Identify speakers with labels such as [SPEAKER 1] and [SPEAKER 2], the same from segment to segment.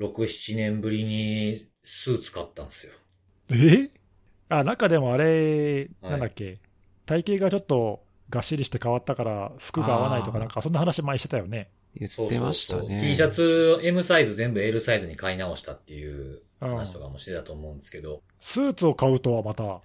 [SPEAKER 1] 6、7年ぶりにスーツ買ったんですよ。
[SPEAKER 2] え？あ、中でもあれ、
[SPEAKER 1] はい
[SPEAKER 2] なんだっけ、体型がちょっとがっしりして変わったから、服が合わないとか、なんかそんな話前にしてたよね。
[SPEAKER 3] 言ってました
[SPEAKER 1] そうそうそう
[SPEAKER 3] ね。
[SPEAKER 1] T シャツ M サイズ全部 L サイズに買い直したっていう
[SPEAKER 2] うん
[SPEAKER 1] 話とかもしてたと思うんですけど。
[SPEAKER 2] スーツを買うとはまた、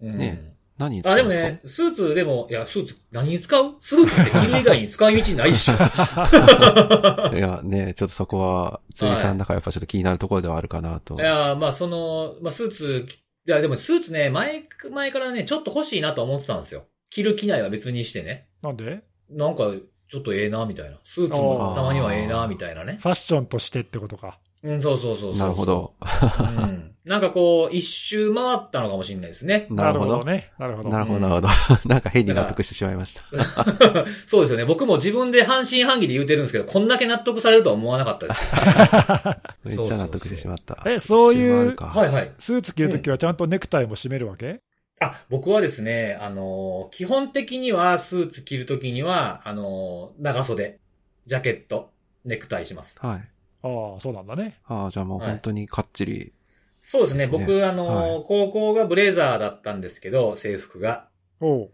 [SPEAKER 1] うん
[SPEAKER 3] ね何に使
[SPEAKER 1] あ、
[SPEAKER 3] うんですか？
[SPEAKER 1] でもね、スーツでも、いや、スーツ何に使う？スーツって着る以外に使い道ないでしょ。
[SPEAKER 3] いや、ね、ちょっとそこは、釣りさんだからやっぱちょっと気になるところではあるかなと。
[SPEAKER 1] いや、まあその、まあスーツ、いやでもスーツね、前、前からね、ちょっと欲しいなと思ってたんですよ。着る着ないは別にしてね。
[SPEAKER 2] なんで？
[SPEAKER 1] なんか、ちょっとええな、みたいな。スーツもたまにはええな、みたいなね。
[SPEAKER 2] ファッションとしてってことか。
[SPEAKER 1] うん、そうそうそうそう。
[SPEAKER 3] なるほ。ど。
[SPEAKER 1] うん。なんかこう、一周回ったのかもしれないですね。
[SPEAKER 3] なるほど。
[SPEAKER 2] ね。なるほど。
[SPEAKER 3] なるほど、なるほど。なんか変に納得してしまいました。
[SPEAKER 1] そうですよね。僕も自分で半信半疑で言うてるんですけど、こんだけ納得されるとは思わなかったです。
[SPEAKER 3] めっちゃ納得してしまった。
[SPEAKER 2] えそういう
[SPEAKER 1] はいはい。
[SPEAKER 2] スーツ着るときはちゃんとネクタイも締めるわけ、
[SPEAKER 1] あ、僕はですね、あのー基本的にはスーツ着るときには、あのー長袖、ジャケット、ネクタイします。
[SPEAKER 3] はい。
[SPEAKER 2] ああ、そうなんだね。
[SPEAKER 3] ああ、じゃあもう本当にかっちり。
[SPEAKER 1] そうですね。
[SPEAKER 3] ですね
[SPEAKER 1] 僕、あのー
[SPEAKER 3] は
[SPEAKER 1] 高校がブレザーだったんですけど、制服が。
[SPEAKER 2] おう。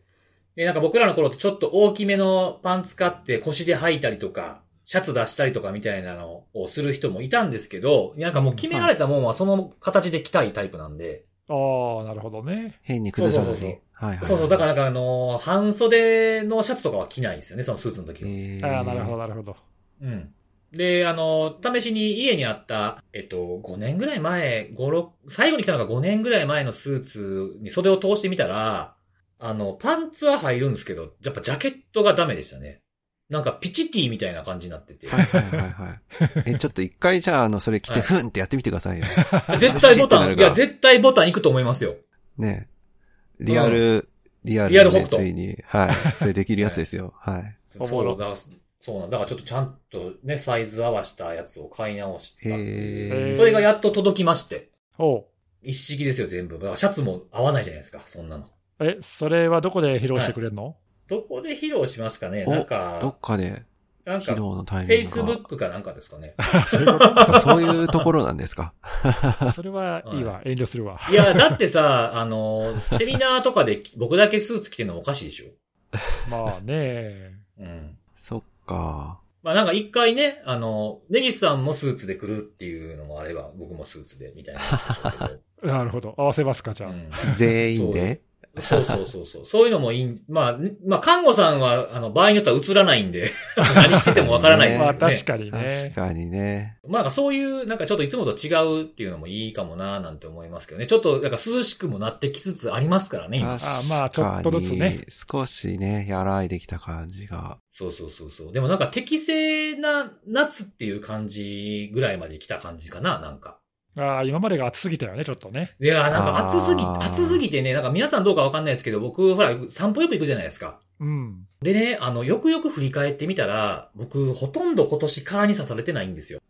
[SPEAKER 1] で、なんか僕らの頃ってちょっと大きめのパンツ買って腰で履いたりとか、シャツ出したりとかみたいなのをする人もいたんですけど、なんかもう決められたもんはその形で着たいタイプなんで、
[SPEAKER 2] ああ、なるほどね。
[SPEAKER 3] 変に崩さず
[SPEAKER 1] そうそうそう
[SPEAKER 3] に。はいはい。
[SPEAKER 1] そうそう、だからなんかあのー半袖のシャツとかは着ないんですよね、そのスーツの時は。
[SPEAKER 3] えー
[SPEAKER 2] ああ、なるほど、なるほど。
[SPEAKER 1] うん。で、あの、試しに家にあった、えっと、5年ぐらい前、5、6、最後に来たのが5年ぐらい前のスーツに袖を通してみたら、あの、パンツは入るんですけど、やっぱジャケットがダメでしたね。なんかピチティみたいな感じになってて。
[SPEAKER 3] はいはいはいはい。え、ちょっと一回じゃあ、あの、それ着て、
[SPEAKER 1] はい
[SPEAKER 3] ふんってやってみてくださいよ。
[SPEAKER 1] 絶対ボタン、いや、絶対ボタン行くと思いますよ。
[SPEAKER 3] ねリアル、リアルで
[SPEAKER 1] リアル北斗
[SPEAKER 3] ついに、はい。それできるやつですよ。はい。
[SPEAKER 2] おもろ
[SPEAKER 1] そうだそうなんだからちょっとちゃんとね、サイズ合わせたやつを買い直した。
[SPEAKER 3] へ
[SPEAKER 2] ー
[SPEAKER 1] それがやっと届きまして。
[SPEAKER 2] おう。
[SPEAKER 1] 一式ですよ、全部。だからシャツも合わないじゃないですか、そんなの。
[SPEAKER 2] え、それはどこで披露してくれるの、
[SPEAKER 1] どこで披露しますかね？
[SPEAKER 3] お
[SPEAKER 1] なん
[SPEAKER 3] ど
[SPEAKER 1] か
[SPEAKER 3] っ、かで、
[SPEAKER 1] なんか、
[SPEAKER 3] 披露のタイ
[SPEAKER 1] フェイ
[SPEAKER 3] ミングが。
[SPEAKER 1] スブックかなんかですかね。
[SPEAKER 2] そういうこ
[SPEAKER 3] そういうところなんですか？
[SPEAKER 2] と それはいいわ。遠慮するわ。
[SPEAKER 1] いや、だってさ、あの、セミナーとかで僕だけスーツ着てるのもおかしいでしょ。
[SPEAKER 2] まあね。
[SPEAKER 1] うん。
[SPEAKER 3] か。
[SPEAKER 1] まあなんか一回ね、あの、ネギスさんもスーツで来るっていうのもあれば、僕もスーツで、みたいな
[SPEAKER 2] なるほど。合わせますか、じ。ゃあ。
[SPEAKER 1] うん
[SPEAKER 3] 全員で？
[SPEAKER 1] そうそうそうそう。そういうのもいい。まあ、ねまあ、看護さんは、あの、場合によっては映らないんで、何しててもわからないです
[SPEAKER 2] まあ
[SPEAKER 1] けどね。
[SPEAKER 2] 確かにね
[SPEAKER 3] 確。かにね。
[SPEAKER 1] まあなんかそういう、なんかちょっといつもと違うっていうのもいいかもななんて思いますけどね。ちょっと、なんか涼しくもなってきつつありますからね、今。
[SPEAKER 2] あまあちょっとずつね。
[SPEAKER 3] 少しね、和らいできた感じが。
[SPEAKER 1] そうそうそうそう。でもなんか適正な夏っていう感じぐらいまで来た感じかな、なんか。
[SPEAKER 2] ああ、今までが暑すぎたよね、ちょっとね。
[SPEAKER 1] いや、なんか暑すぎ、暑すぎてね、なんか皆さんどうかわかんないですけど、僕、ほら、散歩よく行くじゃないですか。
[SPEAKER 2] うん。
[SPEAKER 1] でね、あの、よくよく振り返ってみたら、僕、ほとんど今年蚊に刺されてないんですよ。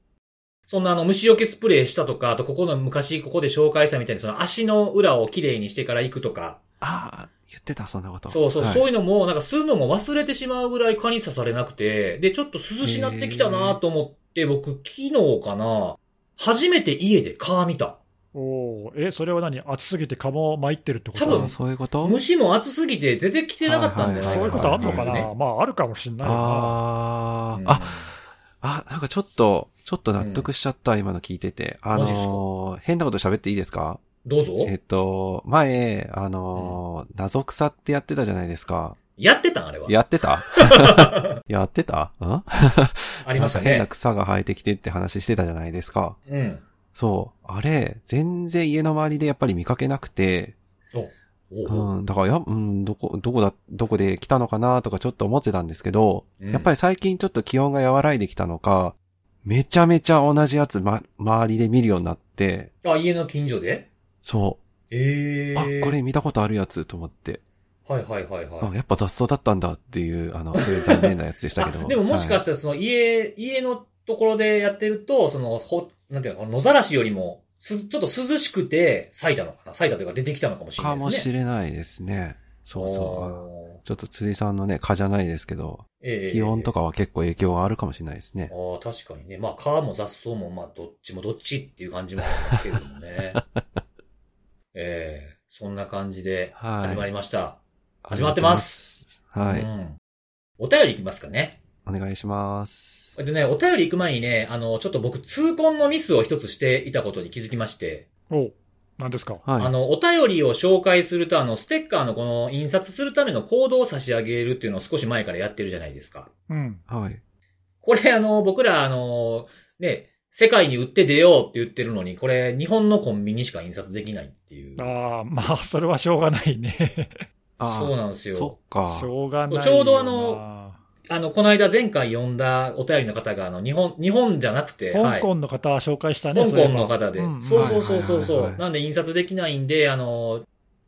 [SPEAKER 1] そんなあの、虫除けスプレーしたとか、あとここの昔ここで紹介したみたいに、その足の裏をきれいにしてから行くとか、
[SPEAKER 3] ああ、言ってた、そんなこと。
[SPEAKER 1] そうそう、
[SPEAKER 3] はい
[SPEAKER 1] そういうのも、なんかするのも忘れてしまうぐらい蚊に刺されなくて、で、ちょっと涼しなってきたなと思って、僕、昨日かな、初めて家で蚊見た。
[SPEAKER 2] おおえ、それは何？暑すぎて蚊も参ってるってこと？
[SPEAKER 1] 多分
[SPEAKER 3] あそういうこと？
[SPEAKER 1] 虫も暑すぎて出てきてなかったんじゃないかな。
[SPEAKER 2] そういうことあんのかな、
[SPEAKER 1] ね。
[SPEAKER 2] まあ、あるかもしんないよな。
[SPEAKER 1] うん。
[SPEAKER 3] ああ、あ、あ、なんかちょっと、ちょっと納得しちゃった、今の聞いてて。あのー、変なこと喋っていいですか？
[SPEAKER 1] どうぞ。
[SPEAKER 3] えっと、前、あのー、謎草ってやってたじゃないですか。
[SPEAKER 1] やってたんあれは。
[SPEAKER 3] やってた？やってた？ん？
[SPEAKER 1] ありました
[SPEAKER 3] なんか変な
[SPEAKER 1] ね。
[SPEAKER 3] 草が生えてきてって話してたじゃないですか。
[SPEAKER 1] うん。
[SPEAKER 3] そう。あれ、全然家の周りでやっぱり見かけなくて、
[SPEAKER 1] おお
[SPEAKER 3] うん、だから、や、うん、どこ、どこだ、どこで来たのかなとかちょっと思ってたんですけど、
[SPEAKER 1] うん
[SPEAKER 3] やっぱり最近ちょっと気温が和らいできたのか、めちゃめちゃ同じやつ、ま、周りで見るようになって、
[SPEAKER 1] あ、家の近所で？
[SPEAKER 3] そ
[SPEAKER 1] ええ
[SPEAKER 3] う。あ、これ見たことあるやつと思って、
[SPEAKER 1] はいはいはいはい。
[SPEAKER 3] あ、やっぱ雑草だったんだっていう、あの、そういう残念なやつでしたけど。
[SPEAKER 1] あでももしか
[SPEAKER 3] はい
[SPEAKER 1] したらその家、家のところでやってると、その、ほ、なんていうの、野ざらしよりも、す、ちょっと涼しくて咲いたのかな？咲いたというか出てきたのかもしれないですね。
[SPEAKER 3] かもしれないですね。そうそ
[SPEAKER 1] お
[SPEAKER 3] ちょっと釣りさんのね、蚊じゃないですけど、
[SPEAKER 1] ええ
[SPEAKER 3] 気温とかは結構影響があるかもしれないですね。
[SPEAKER 1] ああ、確かにね。まあ、川も雑草も、まあ、どっちもどっちっていう感じもありますけれどもね。ええそんな感じで
[SPEAKER 3] はい
[SPEAKER 1] 始まりました。始まってます。
[SPEAKER 3] はい。
[SPEAKER 1] うん。お便りいきますかね。
[SPEAKER 3] お願いします。
[SPEAKER 1] でね、お便り行く前にね、あの、ちょっと僕、痛恨のミスを一つしていたことに気づきまして、
[SPEAKER 2] お何ですか？
[SPEAKER 3] はい。
[SPEAKER 1] あの、お便りを紹介すると、あの、ステッカーのこの印刷するためのコードを差し上げるっていうのを少し前からやってるじゃないですか。
[SPEAKER 2] うん。
[SPEAKER 3] はい。
[SPEAKER 1] これあの、僕らあの、ね、世界に売って出ようって言ってるのに、これ日本のコンビニしか印刷できないっていう。
[SPEAKER 2] ああ、まあ、それはしょうがないね。
[SPEAKER 3] あ
[SPEAKER 1] そうなんですよ。
[SPEAKER 3] そっか
[SPEAKER 2] し。ょうがない。
[SPEAKER 1] ちょうどあのあの、この間前回読んだお便りの方が、あの、日本、日本じゃなくて、
[SPEAKER 2] 香
[SPEAKER 1] はい。
[SPEAKER 2] 港の方紹介したね、
[SPEAKER 1] 香
[SPEAKER 2] そういえば
[SPEAKER 1] 港の方で。そうそうそうそうそう。
[SPEAKER 3] はいはいはいはい
[SPEAKER 1] なんで印刷できないんで、あの、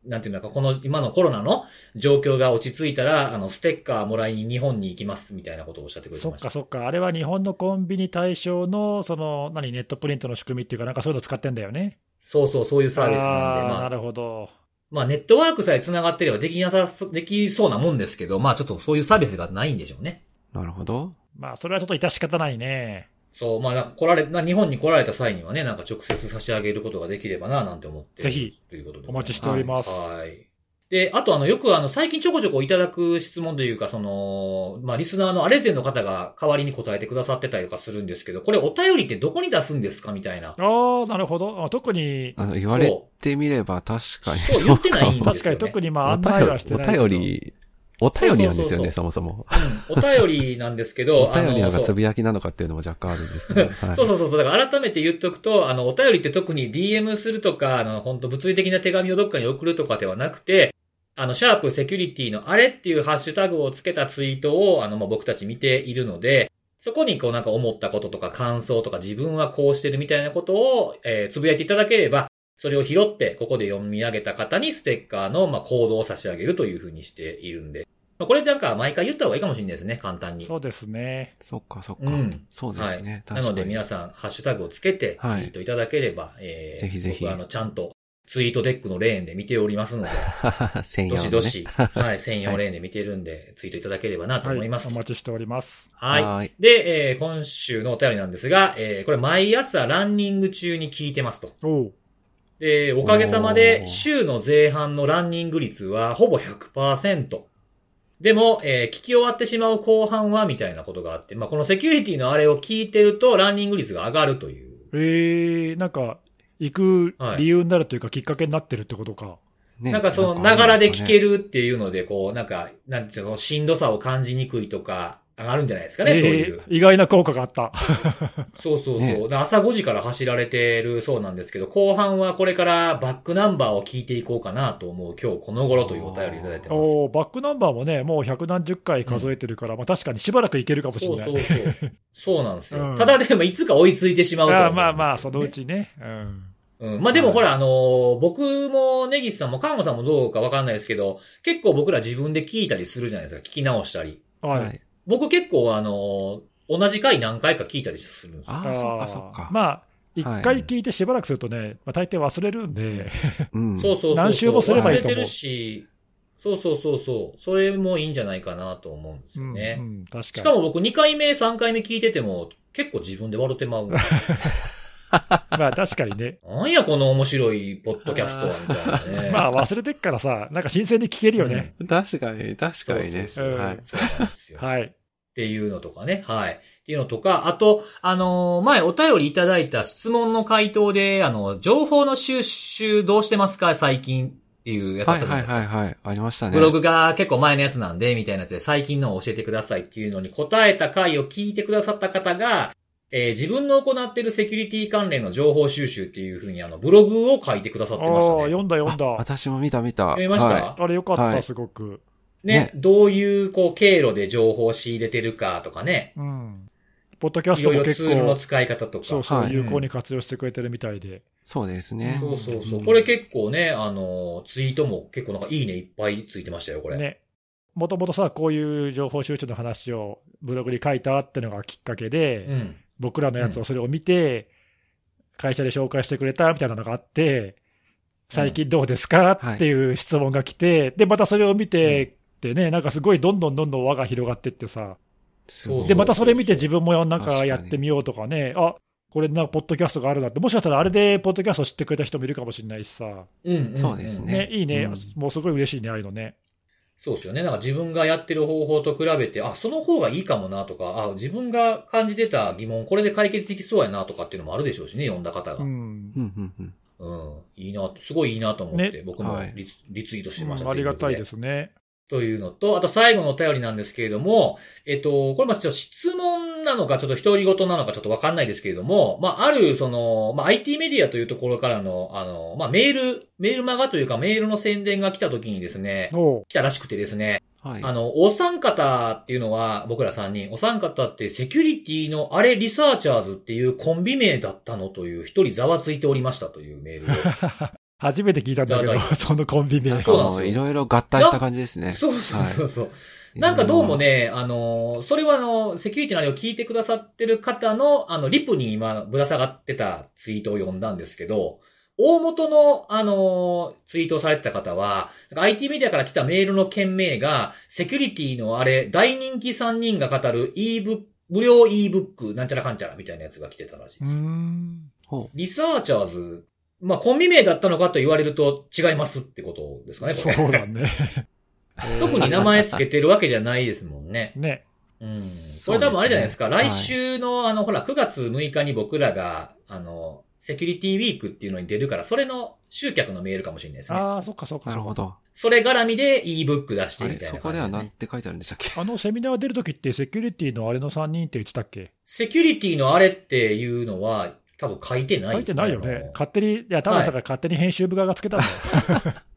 [SPEAKER 1] なんていうのか、この今のコロナの状況が落ち着いたら、あの、ステッカーもらいに日本に行きます、みたいなことをおっしゃってくれてました
[SPEAKER 2] そっか。そっか。あれは日本のコンビニ対象の、その、何、ネットプリントの仕組みっていうか、なんかそういうの使ってんだよね。
[SPEAKER 1] そうそう、そういうサービスなんで、
[SPEAKER 2] あー
[SPEAKER 1] まあ、
[SPEAKER 2] なるほど。
[SPEAKER 1] まあ、ネットワークさえ繋がってればできなさそ、できそうなもんですけど、まあ、ちょっとそういうサービスがないんでしょうね。
[SPEAKER 3] なるほど。
[SPEAKER 2] まあ、それはちょっと致し方ないね。
[SPEAKER 1] そう、まあ、来られ、まあ、日本に来られた際にはね、なんか直接差し上げることができればな、なんて思って。
[SPEAKER 2] ぜひ、
[SPEAKER 1] ということで。
[SPEAKER 2] お待ちしております。
[SPEAKER 1] はい。で、あとあの、よくあの、最近ちょこちょこいただく質問というか、その、まあ、リスナーのアレゼンの方が代わりに答えてくださってたりとかするんですけど、これお便りってどこに出すんですか？みたいな。
[SPEAKER 2] ああ、なるほど。あ特に、
[SPEAKER 3] あの、言われてみれば確かに。
[SPEAKER 1] そう言ってないんですよね
[SPEAKER 2] 確かに特にまあ
[SPEAKER 3] お
[SPEAKER 2] 案内はしてないけど。
[SPEAKER 3] 便り、お便り、お便りなんですよね、
[SPEAKER 1] そうそうそう
[SPEAKER 3] そもそも。
[SPEAKER 1] うん、お便りなんですけど、
[SPEAKER 3] お便りなのか
[SPEAKER 1] そう
[SPEAKER 3] つぶやきなのかっていうのも若干あるんですけど。はい
[SPEAKER 1] そうそうそうそう。だから改めて言っとくと、あの、お便りって特に DM するとか、あの、本当物理的な手紙をどっかに送るとかではなくて、あの、シャープセキュリティのあれっていうハッシュタグをつけたツイートを、あの、まあ、僕たち見ているので、そこにこうなんか思ったこととか感想とか自分はこうしてるみたいなことを、えーつぶやいていただければ、それを拾って、ここで読み上げた方にステッカーの、まあ、コードを差し上げるというふうにしているんで。まあ、これなんか毎回言った方がいいかもしれないですね、簡単に。
[SPEAKER 2] そうですね。
[SPEAKER 3] そっかそっか。
[SPEAKER 1] うん
[SPEAKER 3] そうですね。
[SPEAKER 1] はい。
[SPEAKER 3] 確かに。
[SPEAKER 1] なので皆さん、ハッシュタグをつけて、ツイ
[SPEAKER 3] はい
[SPEAKER 1] ートいただければ、えー、
[SPEAKER 3] ぜひぜひ
[SPEAKER 1] 僕はあの、ちゃんと、ツイートデックのレーンで見ておりますので、
[SPEAKER 3] 専用のね。
[SPEAKER 1] どしどし、はい、専用レーンで見てるんで、ツイートいただければなと
[SPEAKER 2] はい。
[SPEAKER 1] 思います。
[SPEAKER 2] お待ちしております。
[SPEAKER 1] はい。
[SPEAKER 3] はい
[SPEAKER 1] で、えー、今週のお便りなんですが、えー、これ毎朝ランニング中に聞いてますと。
[SPEAKER 2] お
[SPEAKER 1] おかげさまで週の前半のランニング率はほぼ100%。でも、えー聞き終わってしまう後半はみたいなことがあって、まあ、このセキュリティのあれを聞いてるとランニング率が上がるという。
[SPEAKER 2] えー、なんか、行く理由になるというか、きっかけになってるってことか。
[SPEAKER 3] ね
[SPEAKER 1] なんかその、ながらで聞けるっていうので、こう、なんか、なんていうの、しんどさを感じにくいとか、上がるんじゃないですかね、そういう。
[SPEAKER 2] えー、意外な効果があった。
[SPEAKER 1] そうそうそう。
[SPEAKER 3] ね
[SPEAKER 1] で朝5時から走られてるそうなんですけど、後半はこれからバックナンバーを聞いていこうかなと思う今日この頃というお便りいただいてます。
[SPEAKER 2] おーバックナンバーもね、もう百何十回数えてるから、まあ確かにしばらくいけるかもしれない。
[SPEAKER 1] そうそうそう。そうなんですよ。
[SPEAKER 2] うん
[SPEAKER 1] ただでもいつか追いついてしまうとね
[SPEAKER 2] ーまあまあ、そのう。ちね。うん。
[SPEAKER 1] うん。まあでもほら、あのー僕もネギスさんも看護さんもどうかわかんないですけど、結構僕ら自分で聞いたりするじゃないですか。聞き直したり。
[SPEAKER 2] はい。
[SPEAKER 3] はい。
[SPEAKER 1] 僕結構あのー同じ回何回か聞いたりするんですよ。
[SPEAKER 3] ああ、そっかそっか。
[SPEAKER 2] まあ、一
[SPEAKER 3] はい
[SPEAKER 2] 回聞いてしばらくするとね、まあ、大抵忘れるんで、
[SPEAKER 3] うん。
[SPEAKER 1] そうそうそうそう。
[SPEAKER 2] 何周もすればいいと思う
[SPEAKER 1] 忘れてるし、そうそうそうそう。それもいいんじゃないかなと思うんです
[SPEAKER 2] うん、
[SPEAKER 1] よね。
[SPEAKER 2] うん、確かに。
[SPEAKER 1] しかも僕2回目、3回目聞いてても、結構自分で笑ってまう。
[SPEAKER 2] まあ確かにね。
[SPEAKER 1] なんやこの面白いポッドキャストは、みたいなね。
[SPEAKER 2] まあ忘れてっからさ、なんか新鮮に聞けるよね。
[SPEAKER 3] 確かに、確かにね。
[SPEAKER 1] そうそうそう
[SPEAKER 3] はい。
[SPEAKER 1] そうなんですよ。
[SPEAKER 2] はい。
[SPEAKER 1] っていうのとかね。はい。っていうのとか、あと、あのー前お便りいただいた質問の回答で、あの、情報の収集どうしてますか最近っていうやつあ
[SPEAKER 3] はいはい
[SPEAKER 1] ったじゃないですか。
[SPEAKER 3] はいはい。ありましたね。
[SPEAKER 1] ブログが結構前のやつなんで、みたいなやつで最近のを教えてくださいっていうのに答えた回を聞いてくださった方が、えー自分の行っているセキュリティ関連の情報収集っていうふうにあの、ブログを書いてくださっ
[SPEAKER 2] ああ
[SPEAKER 1] てましたね。
[SPEAKER 2] 読んだ読んだ。
[SPEAKER 3] 私も見た見た。
[SPEAKER 1] 読みました、
[SPEAKER 3] は
[SPEAKER 2] あれよかった、
[SPEAKER 3] はい
[SPEAKER 2] すごく。
[SPEAKER 1] ね
[SPEAKER 3] ね
[SPEAKER 1] どういう、こう、経路で情報を仕入れてるかとかね。
[SPEAKER 2] うん。ポッドキャス
[SPEAKER 1] いろいろ
[SPEAKER 2] トも結
[SPEAKER 1] ツールの
[SPEAKER 2] 構、
[SPEAKER 1] 使い方とか。
[SPEAKER 2] そうそう、
[SPEAKER 3] はい
[SPEAKER 2] 有効に活用してくれてるみたいで。
[SPEAKER 3] そうですね。
[SPEAKER 1] そうそうそうう。
[SPEAKER 2] ん
[SPEAKER 1] これ結構ね、あの、ツイートも結構なんかいいねいっぱいついてましたよ、これ。
[SPEAKER 2] ね。もともとさ、こういう情報収集の話をブログに書いたってのがきっかけで、
[SPEAKER 1] うん。
[SPEAKER 2] 僕らのやつをそれを見て、会社で紹介してくれたみたいなのがあって、最近どうですか？
[SPEAKER 3] はい
[SPEAKER 2] っていう質問が来て、で、またそれを見て、てね、なんかすごいどんどんどんどん輪が広がってってさ、
[SPEAKER 1] そう
[SPEAKER 2] で、またそれ見て自分もなんかやってみようとかね、あこれなんかポッドキャストがあるなって、もしかしたらあれでポッドキャスト知ってくれた人もいるかもしれないしさ、
[SPEAKER 1] うん。
[SPEAKER 3] そうですね。
[SPEAKER 2] ね、いいね、
[SPEAKER 3] うん。
[SPEAKER 2] もうすごい嬉しいね、ああいうのね。
[SPEAKER 1] そうですよね。なんか自分がやってる方法と比べて、あ、その方がいいかもなとか、あ、自分が感じてた疑問、これで解決できそうやなとかっていうのもあるでしょうしね、読んだ方が。
[SPEAKER 2] う
[SPEAKER 1] うん。
[SPEAKER 2] ん
[SPEAKER 3] うんうんうん
[SPEAKER 1] いいな、すごいいいなと思って、
[SPEAKER 2] ね
[SPEAKER 1] 僕も
[SPEAKER 3] はい
[SPEAKER 1] リツ,、リツイートしました。。
[SPEAKER 2] うんありがたいですすね。
[SPEAKER 1] というのと、あと最後のお便りなんですけれども、えっと、これまちょっと質問なのか、ちょっと独り言なのかちょっとわかんないですけれども、まあ、ある、その、まあ、IT メディアというところからの、あの、まあ、メール、メールマガというかメールの宣伝が来た時にですね、来たらしくてですね、
[SPEAKER 3] はい。
[SPEAKER 1] あの、お三方っていうのは、僕ら三人、お三方ってセキュリティのあれリサーチャーズっていうコンビ名だったのという一人ざわついておりましたというメールを。
[SPEAKER 2] 初めて聞いたんだけど そのコンビ名
[SPEAKER 3] なん。か
[SPEAKER 1] そう
[SPEAKER 3] いろいろ合体した感じですね。
[SPEAKER 1] そうそうそうそう。なんかどうもね、あの、それはあの、セキュリティのあれを聞いてくださってる方の、あの、リプに今、ぶら下がってたツイートを読んだんですけど、大元の、あの、ツイートをされてた方は、なんか IT メディアから来たメールの件名が、セキュリティのあれ、大人気3人が語る e-book、無料 e-book、なんちゃらかんちゃらみたいなやつが来てたらしいうで
[SPEAKER 2] ー
[SPEAKER 1] す。リサーチャーズ、まあ、コンビ名だったのかと言われると違いますってことですかね。
[SPEAKER 2] そうだね。
[SPEAKER 1] 特に名前つけてるわけじゃないですもんね。
[SPEAKER 2] ね。
[SPEAKER 1] うん。
[SPEAKER 3] す
[SPEAKER 1] それ多分あれじゃないですか。
[SPEAKER 3] はい
[SPEAKER 1] 来週の、あの、ほら、9月6日に僕らが、あの、セキュリティウィークっていうのに出るから、それの集客のメールかもしれないですね。
[SPEAKER 2] ああ、そっかそっか。
[SPEAKER 3] なるほ。ど。
[SPEAKER 1] それ絡みで ebook 出してみたいな感じでね、
[SPEAKER 3] そこでは何て書いてあるんでしたっけ
[SPEAKER 2] あのセミナー出るときって、セキュリティのあれの3人って言ってたっけ
[SPEAKER 1] セキュリティのあれっていうのは、多分書いてない
[SPEAKER 2] 書い
[SPEAKER 1] です
[SPEAKER 2] てないよね。勝手に、いや、多分だから勝手に編集部側がつけたんだよ。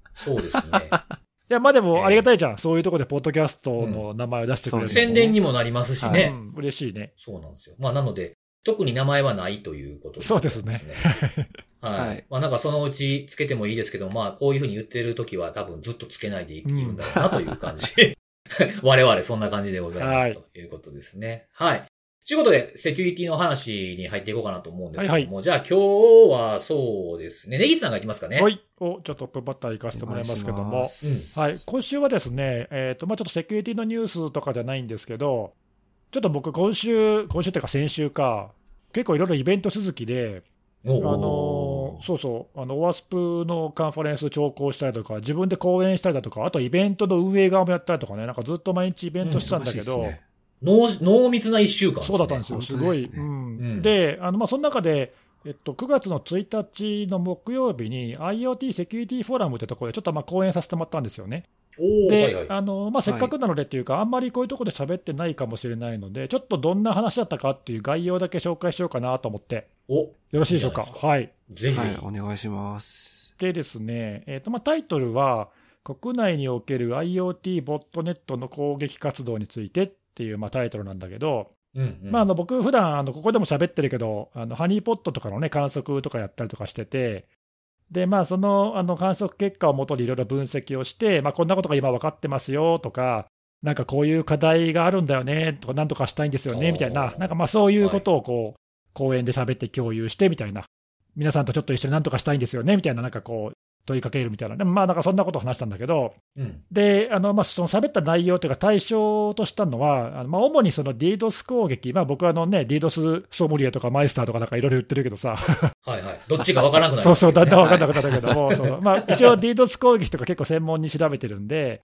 [SPEAKER 1] そうですね。
[SPEAKER 2] いや、まあでもありがたいじゃん。そういうところでポッドキャストの名前を出してくれる
[SPEAKER 3] うん
[SPEAKER 1] 宣伝にもなりますし
[SPEAKER 3] は
[SPEAKER 1] ね。
[SPEAKER 2] うん、嬉しいね。
[SPEAKER 1] そうなんですよ。まあ、なので、特に名前はないということ
[SPEAKER 2] そうですね。
[SPEAKER 1] はい。
[SPEAKER 3] はい
[SPEAKER 1] まあなんかそのうちつけてもいいですけど、まあこういうふうに言ってる時は多分ずっとつけないでいい
[SPEAKER 2] うん
[SPEAKER 1] るんだろうなという感じ。我々そんな感じでございます、
[SPEAKER 2] はい
[SPEAKER 1] ということですね。はい。ということで、セキュリティの話に入っていこうかなと思うんですけども、
[SPEAKER 2] はいは
[SPEAKER 1] じゃあ今日はそうですね。ネギさんがいきますかね。
[SPEAKER 2] はい。お、じゃあトップバッター行かせてもらいますけどもはい。今週はですね、えっ、と、まあちょっとセキュリティのニュースとかじゃないんですけど、ちょっと僕今週、今週っていうか先週か、結構いろいろイベント続きで、あのそうそう、あの、オワスプのカンファレンス聴講したりとか、自分で講演したりだとか、あとイベントの運営側もやったりとかね、なんかずっと毎日イベントしてたんだけど、
[SPEAKER 3] 忙しいっすね
[SPEAKER 1] 濃濃密な一週間、
[SPEAKER 2] そうだったんですよ、
[SPEAKER 3] 本
[SPEAKER 2] すごい。
[SPEAKER 3] 当で
[SPEAKER 2] うん
[SPEAKER 1] うん
[SPEAKER 2] で、あのまあ、その中で、えっと、9月の1日の木曜日に IoT セキュリティフォーラムってところでちょっとまあ講演させてもらったんですよね。
[SPEAKER 1] おー
[SPEAKER 2] で、
[SPEAKER 1] はいはい。
[SPEAKER 2] あのまあ、せっかくなのでっていうか、あんまりこういうところで喋ってないかもしれないので、ちょっとどんな話だったかっていう概要だけ紹介しようかなと思って、
[SPEAKER 1] お、
[SPEAKER 2] よろしいでしょうか？
[SPEAKER 1] いいか
[SPEAKER 2] はい。
[SPEAKER 1] ぜひ。
[SPEAKER 3] はい、お願いします。
[SPEAKER 2] でですね、えっとまあ、タイトルは、国内における IoT ボットネットの攻撃活動についてっていうまあタイトルなんだけど、
[SPEAKER 1] うんうん。
[SPEAKER 2] まあ、あの僕、普段あのここでも喋ってるけど、あのハニーポットとかの、ね、観測とかやったりとかしてて、でまあ、そのあの観測結果をもとにいろいろ分析をして、まあ、こんなことが今分かってますよとか、なんかこういう課題があるんだよねとか、なんとかしたいんですよねみたいな、なんかまあそういうことをこう、講演で喋って共有してみたいな、皆さんとちょっと一緒になんとかしたいんですよねみたいな、なんかこう、問いかけるみたいな、でもまあなんかそんなことを話したんだけど、
[SPEAKER 1] うん。
[SPEAKER 2] で、あのまあ、その喋った内容というか、対象としたのは、あのまあ、主にその DDoS 攻撃、まあ、僕はあの、ね、DDoS ソムリエとかマイスターとかなんかいろいろ言ってるけどさ、
[SPEAKER 1] はいはい。どっちかわからなくなる、
[SPEAKER 2] そうそう、だんだん分かんな
[SPEAKER 1] く
[SPEAKER 2] くなったけども、そのまあ、一応 DDoS 攻撃とか結構専門に調べてるんで、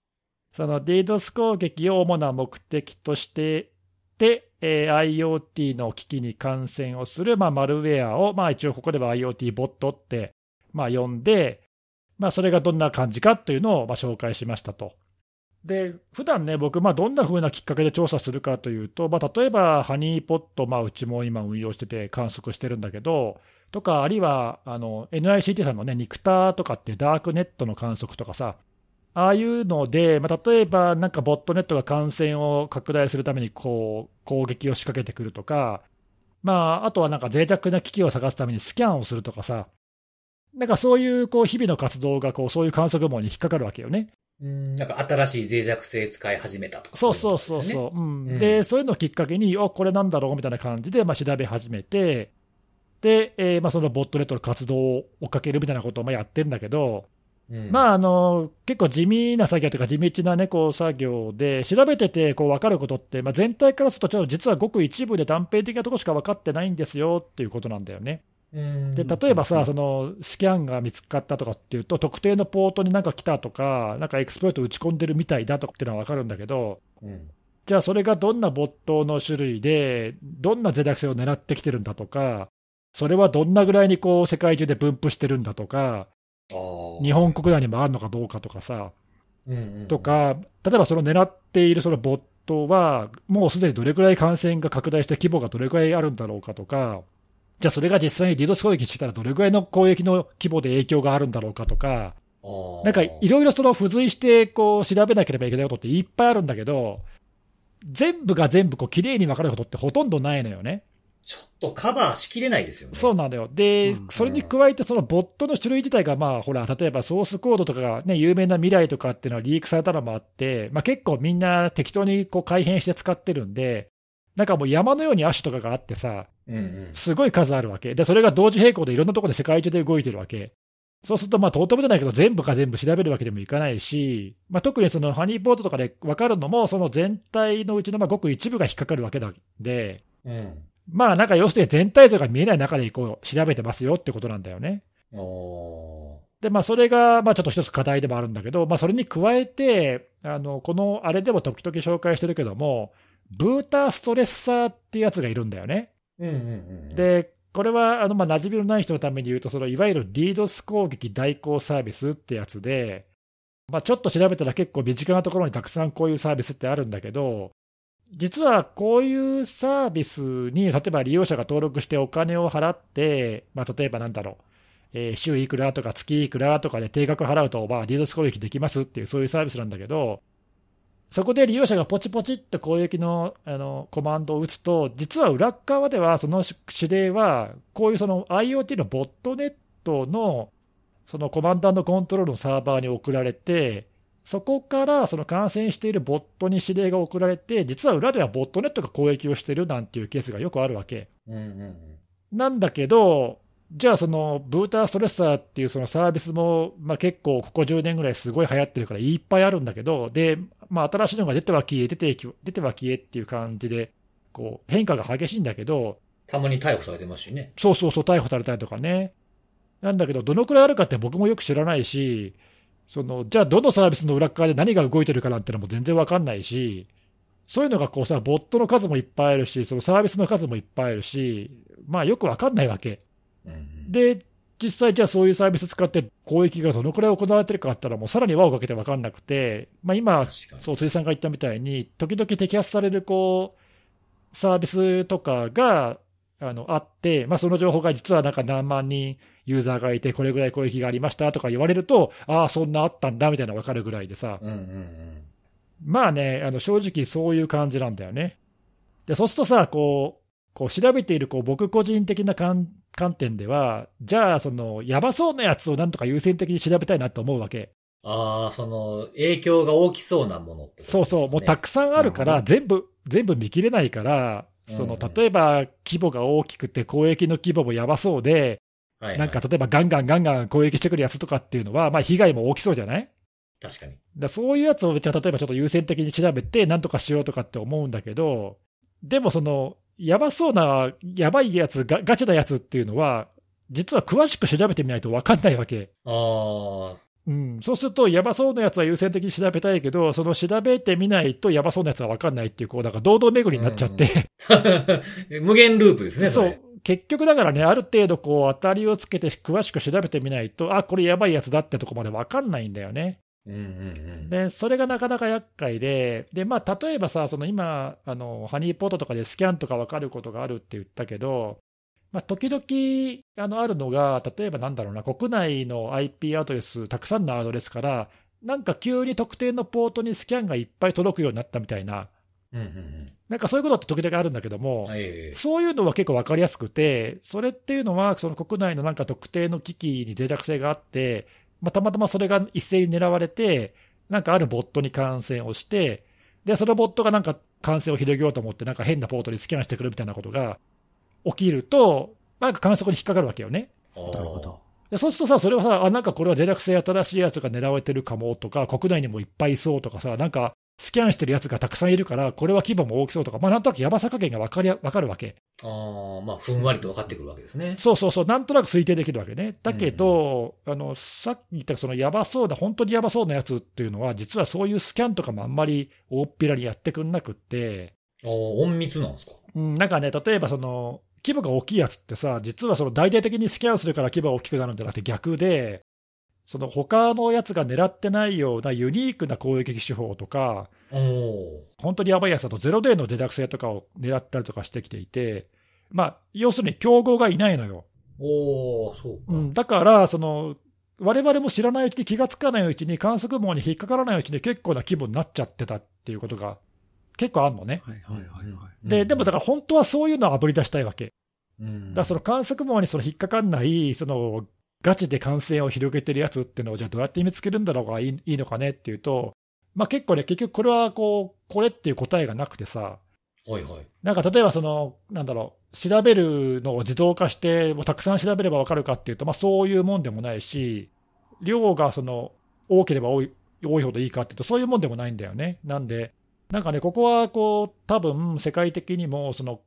[SPEAKER 2] その DDoS 攻撃を主な目的として、で、えー IoT の機器に感染をする、まあ、マルウェアを、まあ、一応ここでは IoT ボットって、まあ、呼んで、まあ、それがどんな感じかというのをまあ紹介しましたと。で、普段ね、僕、まあ、どんな風なきっかけで調査するかというと、まあ、例えば、ハニーポット、まあ、うちも今運用してて観測してるんだけど、とか、あるいは、あの、NICT さんのね、ニクタとかっていうダークネットの観測とかさ、ああいうので、まあ、例えば、なんかボットネットが感染を拡大するために、こう、攻撃を仕掛けてくるとか、まあ、あとはなんか脆弱な機器を探すためにスキャンをするとかさ、なんかそういう、こう、日々の活動が、こう、そういう観測網に引っかかるわけよね。
[SPEAKER 1] うん、なんか新しい脆弱性使い始めたとか。
[SPEAKER 2] そうそうそうそう。うん
[SPEAKER 1] うん
[SPEAKER 2] で、そういうのをきっかけに、おこれなんだろうみたいな感じで、まあ、調べ始めて、で、えーまあ、そのボットネットの活動を追っかけるみたいなことをまあやってるんだけど、
[SPEAKER 1] うん
[SPEAKER 2] まあ、あの結構地味な作業というか、地道な、ね、こう作業で、調べててこう分かることって、まあ、全体からすると、ちょっと実はごく一部で断片的なところしか分かってないんですよっていうことなんだよね。
[SPEAKER 1] うん。
[SPEAKER 2] で例えばさ、そのスキャンが見つかったとかっていうと、特定のポートになんか来たとか、なんかエクスプロイト打ち込んでるみたいだとかっていうのは分かるんだけど、
[SPEAKER 1] うん。
[SPEAKER 2] じゃあそれがどんなボットの種類で、どんな脆弱性を狙ってきてるんだとか、それはどんなぐらいにこう世界中で分布してるんだとか、日本国内にもあるのかどうかとかさ、
[SPEAKER 1] うんうんうん。
[SPEAKER 2] とか、例えばその狙っているそのボットは、もうすでにどれくらい感染が拡大して規模がどれくらいあるんだろうかとか、じゃあそれが実際に DDoS 攻撃したらどれくらいの攻撃の規模で影響があるんだろうかとか、なんかいろいろその付随してこう調べなければいけないことっていっぱいあるんだけど、全部が全部こう綺麗に分かることってほとんどないのよね。
[SPEAKER 1] ちょっとカバーしきれないですよね。
[SPEAKER 2] そうなんだよ。で、
[SPEAKER 3] うん
[SPEAKER 2] それに加えて、そのボットの種類自体が、まあ、ほら、例えばソースコードとかがね、有名な未来とかっていうのはリークされたのもあって、まあ結構みんな適当にこう改変して使ってるんで、なんかもう山のように亜種とかがあってさ、
[SPEAKER 1] うんうん。
[SPEAKER 2] すごい数あるわけ。で、それが同時並行でいろんなところで世界中で動いてるわけ。そうすると、まあ、とうともじゃないけど、全部か全部調べるわけでもいかないし、まあ、特にそのハニーポートとかで分かるのも、その全体のうちのまあごく一部が引っかかるわけだで、
[SPEAKER 1] うん。
[SPEAKER 2] まあ、なんか要するに全体像が見えない中でこう調べてますよってことなんだよね。
[SPEAKER 1] お
[SPEAKER 2] で、まあ、それが、まあ、ちょっと一つ課題でもあるんだけど、まあ、それに加えて、あの、この、あれでも時々紹介してるけども、ブーターストレッサーっていうやつがいるんだよね。
[SPEAKER 1] うん。、
[SPEAKER 2] で、これは、あの、ま、馴染みのない人のために言うと、その、いわゆる DDoS 攻撃代行サービスってやつで、まあ、ちょっと調べたら結構身近なところにたくさんこういうサービスってあるんだけど、実はこういうサービスに、例えば利用者が登録してお金を払って、まあ、例えばなんだろう、えー週いくらとか月いくらとかで定額払うと、まあ、DDoS 攻撃できますっていう、そういうサービスなんだけど、そこで利用者がポチポチって攻撃のあのコマンドを打つと、実は裏側ではその指令は、こういうその IoT のボットネットのそのコマンドコントロールのサーバーに送られて、そこからその感染しているボットに指令が送られて、実は裏ではボットネットが攻撃をしてるなんていうケースがよくあるわけ。
[SPEAKER 1] うんうんうん。
[SPEAKER 2] なんだけど、じゃあそのブーターストレッサーっていうそのサービスも、まあ、結構ここ10年ぐらいすごい流行ってるからいっぱいあるんだけど、で、まあ、新しいのが出ては消え、出て出ては消えっていう感じで、こう変化が激しいんだけど、
[SPEAKER 1] たまに逮捕されてますしね。
[SPEAKER 2] そうそうそう、逮捕されたりとかね。なんだけど、どのくらいあるかって僕もよく知らないし、そのじゃあ、どのサービスの裏側で何が動いてるかなんてのも全然わかんないし、そういうのがこうさ、ボットの数もいっぱいあるし、そのサービスの数もいっぱいあるし、まあよくわかんないわけ。
[SPEAKER 1] うんうん、
[SPEAKER 2] で、実際じゃあそういうサービス使って攻撃がどのくらい行われてるかあったら、もうさらに輪をかけて分かんなくて、まあ、今。そう辻さんが言ったみたいに、時々摘発されるこうサービスとかがあのあって、まあ、その情報が実はなんか何万人ユーザーがいて、これぐらい攻撃がありましたとか言われると、ああ、そんなあったんだみたいなの分かるぐらいでさ、
[SPEAKER 1] うんうんうん。
[SPEAKER 2] まあね、あの正直そういう感じなんだよね。でそうするとさ、こうこう調べているこう僕個人的な観観点では、じゃあ、そのやばそうなやつをなんとか優先的に調べたいなと思うわけ。
[SPEAKER 1] ああ、その、影響が大きそうなものってことですかね、
[SPEAKER 2] そうそう、もうたくさんあるから、全部、全部見切れないから、その例えば規模が大きくて、攻撃の規模もやばそうで、なんか例えばガンガンガンガン攻撃してくるやつとかっていうのは、まあ、被害も大きそうじゃない？
[SPEAKER 1] 確かに。
[SPEAKER 2] だそういうやつを、じゃあ例えばちょっと優先的に調べて、なんとかしようとかって思うんだけど、でもその、やばそうな、やばいやつ、ガガチなやつっていうのは、実は詳しく調べてみないと分かんないわけ。
[SPEAKER 1] あ
[SPEAKER 2] うん、そうすると、やばそうなやつは優先的に調べたいけど、その調べてみないと、やばそうなやつは分かんないっていう、こう、なんか堂々巡りになっちゃって、
[SPEAKER 1] あ。無限ループですね、そ
[SPEAKER 2] そう
[SPEAKER 1] れ。、
[SPEAKER 2] 結局だからね、ある程度、こう、当たりをつけて詳しく調べてみないと、あ、これやばいやつだってとこまで分かんないんだよね。
[SPEAKER 1] うんうんうん。
[SPEAKER 2] で、それがなかなか厄介で、で、まあ、例えばさ、その今、あの、ハニーポットとかでスキャンとか分かることがあるって言ったけど、まあ、時々、あの、あるのが、例えばなんだろうな、国内の IP アドレス、たくさんのアドレスから、なんか急に特定のポートにスキャンがいっぱい届くようになったみたいな、
[SPEAKER 1] うんうん
[SPEAKER 2] なんかそういうことって時々あるんだけども、
[SPEAKER 1] うん。ええ
[SPEAKER 2] そういうのは結構分かりやすくて、それっていうのは、その国内のなんか特定の機器に脆弱性があって、まあ、たまたまそれが一斉に狙われて、なんかあるボットに感染をして、で、そのボットがなんか感染を広げようと思って、なんか変なポートにスキャンしてくるみたいなことが起きると、なんか観測に引っかかるわけよね。
[SPEAKER 3] なるほど。
[SPEAKER 2] でそうするとさ、それはさ、あ、なんかこれは脆弱性新しいやつが狙われてるかもとか、国内にもいっぱいいそうとかさ、なんかスキャンしてるやつがたくさんいるから、これは規模も大きそうとか、まあなんとなくやばさ加減が分かりかるわけ。
[SPEAKER 1] ああ、まあ、ふんわりと分かってくるわけですね。
[SPEAKER 2] そうそうそう、なんとなく推定できるわけね。だけど、あのさっき言ったそのやばそうな、本当にやばそうなやつっていうのは、実はそういうスキャンとかもあんまり大っぴらにやってくんなくって、
[SPEAKER 1] ああ、隠密なんですか？
[SPEAKER 2] うん、なんかね、例えばその、規模が大きいやつってさ、実はその大々的にスキャンするから規模が大きくなるんじゃなくて逆で、その他のやつが狙ってないようなユニークな攻撃手法とか、本当にやばいやつだとゼロデーの脆弱性とかを狙ったりとかしてきていて、まあ、要するに競合がいないのよ。
[SPEAKER 1] おそうか。
[SPEAKER 2] うん、だから、その、我々も知らないうちに気がつかないうちに観測網に引っかからないうちに結構な規模になっちゃってたっていうことが結構あるのね。
[SPEAKER 3] はいはいはいはい。
[SPEAKER 2] で、でもだから本当はそういうのをあぶり出したいわけ。
[SPEAKER 1] うん、
[SPEAKER 2] だからその観測網にその引っかかんない、そのガチで感染を広げてるやつっていうのを、じゃあどうやって見つけるんだろうがいいいいのかねっていうと、まあ結構ね、結局これはこう、これっていう答えがなくてさ、
[SPEAKER 1] はいはい。
[SPEAKER 2] なんか例えばその、なんだろう、調べるのを自動化して、もうたくさん調べれば分かるかっていうと、まあそういうもんでもないし、量がその多ければ多い多いほどいいかっていうと、そういうもんでもないんだよね。なんで、なんかね、ここはこう、多分世界的にも、その、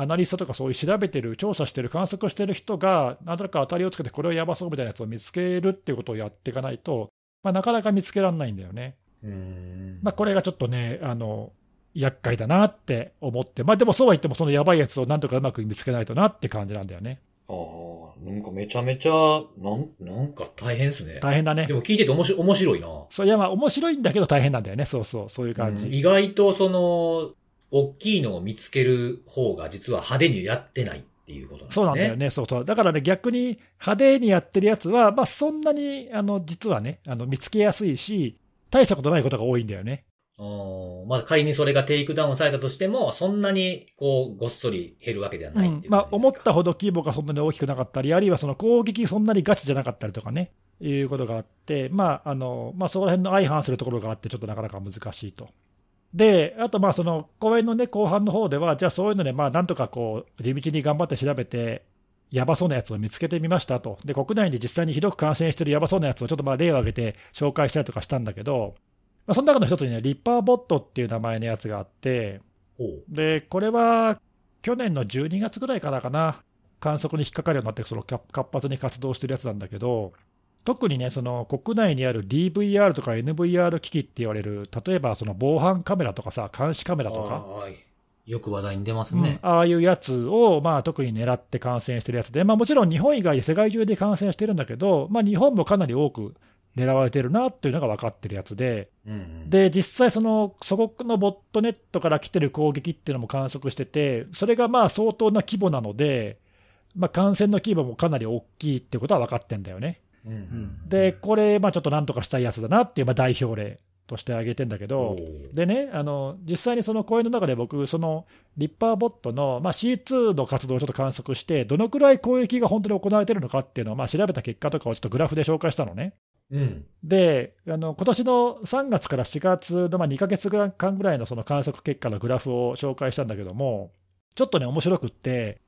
[SPEAKER 2] アナリストとかそういう調べてる、調査してる、観測してる人が、なんとなく当たりをつけて、これはやばそうみたいなやつを見つけるっていうことをやっていかないと、まあ、なかなか見つけられないんだよね。
[SPEAKER 1] うん。
[SPEAKER 2] まあ、これがちょっとね、あの、厄介だなって思って、まあでもそうは言っても、そのやばいやつをなんとかうまく見つけないとなって感じなんだよね。
[SPEAKER 1] ああ、なんかめちゃめちゃ、なん、なんか大変ですね。
[SPEAKER 2] 大変だね
[SPEAKER 1] で。も聞いてて面白い面白いな。
[SPEAKER 2] そういや、まあ面白いんだけど大変なんだよね。そうそう、そういう感じ。
[SPEAKER 1] うん意外とその、大きいのを見つける方が実は派手にやってないっていうことなんですね。
[SPEAKER 2] そうなんだよね、そうそう。だからね、逆に派手にやってるやつは、まあそんなに、あの、実はね、あの、見つけやすいし、大したことないことが多いんだよね。
[SPEAKER 1] あーまあ仮にそれがテイクダウンされたとしても、そんなにこう、ごっそり減るわけではないう
[SPEAKER 2] うんまあ、思った
[SPEAKER 1] ほ
[SPEAKER 2] ほど規模がそんなに大きくなかったり、あるいはその攻撃そんなにガチじゃなかったりとかね、いうことがあって、まあ、あの、まあ、そこら辺の相反するところがあって、ちょっとなかなか難しいと。で、あと、まあ、その、公演のね、後半の方では、じゃあそういうので、まあ、なんとかこう、地道に頑張って調べて、やばそうなやつを見つけてみましたと。で、国内で実際にひどく感染してるやばそうなやつをちょっとまあ例を挙げて紹介したりとかしたんだけど、まあ、その中の一つにね、リッパーボットっていう名前のやつがあって、
[SPEAKER 1] ほ
[SPEAKER 2] で、これは去年の12月ぐらいからかな、観測に引っかかるようになって、その活活発に活動してるやつなんだけど、特にね、その国内にある DVR とか NVR 機器って言われる、例えばその防犯カメラとかさ、監視カメラ
[SPEAKER 1] う。
[SPEAKER 2] とか、
[SPEAKER 1] はい。よく話題に出ます
[SPEAKER 2] うん
[SPEAKER 1] ね。
[SPEAKER 2] ああいうやつを、まあ、特に狙って感染してるやつで、まあ、もちろん日本以外で世界中で感染してるんだけど、まあ、日本もかなり多く狙われてるなっていうのが分かってるやつで、
[SPEAKER 1] うんうん。
[SPEAKER 2] で、実際その、祖国のボットネットから来てる攻撃っていうのも観測してて、それがまあ相当な規模なので、まあ、感染の規模もかなり大きいってことは分かってんだよね。で、これ、まあちょっとなんとかしたいやつだなっていう、まあ代表例として挙げてんだけど、でね、あの実際にその講演の中で僕、そのリッパーボットの、まあ、C2 の活動をちょっと観測して、どのくらい攻撃が本当に行われてるのかっていうのを、まあ、調べた結果とかをちょっとグラフで紹介したのね。
[SPEAKER 1] うん。
[SPEAKER 2] で、あの今年の3月から4月のまあ2ヶ月間ぐらいのその観測結果のグラフを紹介したんだけども、ちょっとね、面白くって、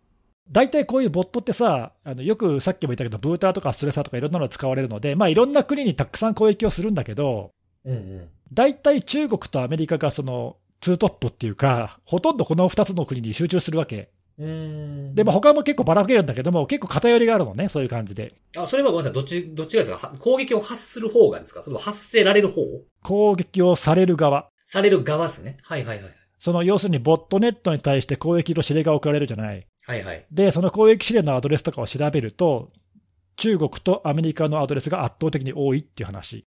[SPEAKER 2] 大体こういうボットってさ、あのよくさっきも言ったけど、ブーターとかストレサーとかいろんなの使われるので、まあ、いろんな国にたくさん攻撃をするんだけど、
[SPEAKER 1] うんうん。
[SPEAKER 2] 大体中国とアメリカがそのツートップっていうか、ほとんどこの2つの国に集中するわけ。
[SPEAKER 1] うーん。
[SPEAKER 2] で、まあ、他も結構ばらけるんだけども、結構偏りがあるのね、そういう感じで。
[SPEAKER 1] あ、それはごめんなさい。どっち、どっちがですか？は攻撃を発する方がですか？それとも発せられる方？
[SPEAKER 2] 攻撃をされる側。
[SPEAKER 1] される側ですね。はいはいはい。
[SPEAKER 2] その要するにボットネットに対して攻撃の指令が送られるじゃない。
[SPEAKER 1] はいはい。
[SPEAKER 2] で、その攻撃指令のアドレスとかを調べると、中国とアメリカのアドレスが圧倒的に多いっていう話。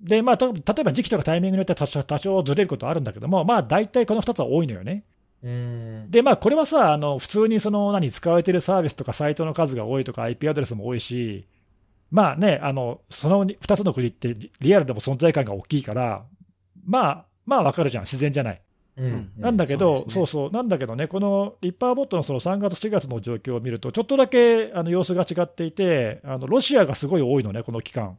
[SPEAKER 2] で、まあ、と例えば時期とかタイミングによっては多少ずれることあるんだけども、まあ、大体この2つは多いのよね。
[SPEAKER 1] うーん。
[SPEAKER 2] で、まあ、これはさ、あの普通にその何使われてるサービスとかサイトの数が多いとか IP アドレスも多いし、まあね、あのその2つの国ってリアルでも存在感が大きいから、まあ、まあわかるじゃん、自然じゃない。
[SPEAKER 1] うん。
[SPEAKER 2] なんだけど、
[SPEAKER 3] そう
[SPEAKER 2] そうそう、なんだけどね、このリッパーボットのその3月、4月の状況を見ると、ちょっとだけあの様子が違っていて、あのロシアがすごい多いのね、この期間。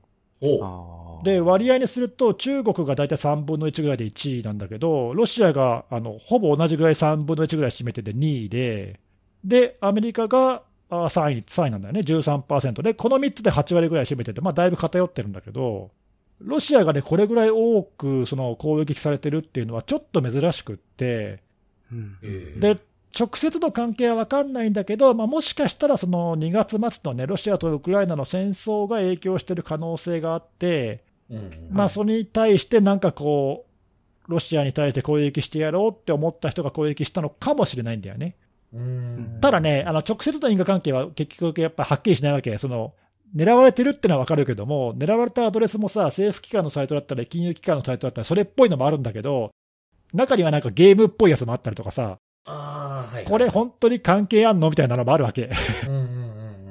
[SPEAKER 2] で、割合にすると、中国が大体3分の1ぐらいで1位なんだけど、ロシアがあのほぼ同じぐらい3分の1ぐらい占めてて2位で、で、アメリカがあ3位、3位なんだよね、13%で、この3つで8割ぐらい占めてて、まあ、だいぶ偏ってるんだけど、ロシアがね、これぐらい多くその攻撃されてるっていうのは、ちょっと珍しくって、
[SPEAKER 3] うん。
[SPEAKER 1] ええ。
[SPEAKER 2] で、直接の関係は分かんないんだけど、まあ、もしかしたらその2月末のね、ロシアとウクライナの戦争が影響してる可能性があって、
[SPEAKER 1] うん。うん
[SPEAKER 2] まあ、それに対してなんかこう、ロシアに対して攻撃してやろうって思った人が攻撃したのかもしれないんだよね。
[SPEAKER 1] うん。
[SPEAKER 2] ただね、あの直接の因果関係は結局やっぱはっきりしないわけ、その狙われてるってのは分かるけども、狙われたアドレスもさ、政府機関のサイトだったり、金融機関のサイトだったり、それっぽいのもあるんだけど、中にはなんかゲームっぽいやつもあったりとかさ、
[SPEAKER 1] ああ、はいはい。
[SPEAKER 2] これ、本当に関係あんのみたいなのもあるわけ。
[SPEAKER 1] うんうんうんう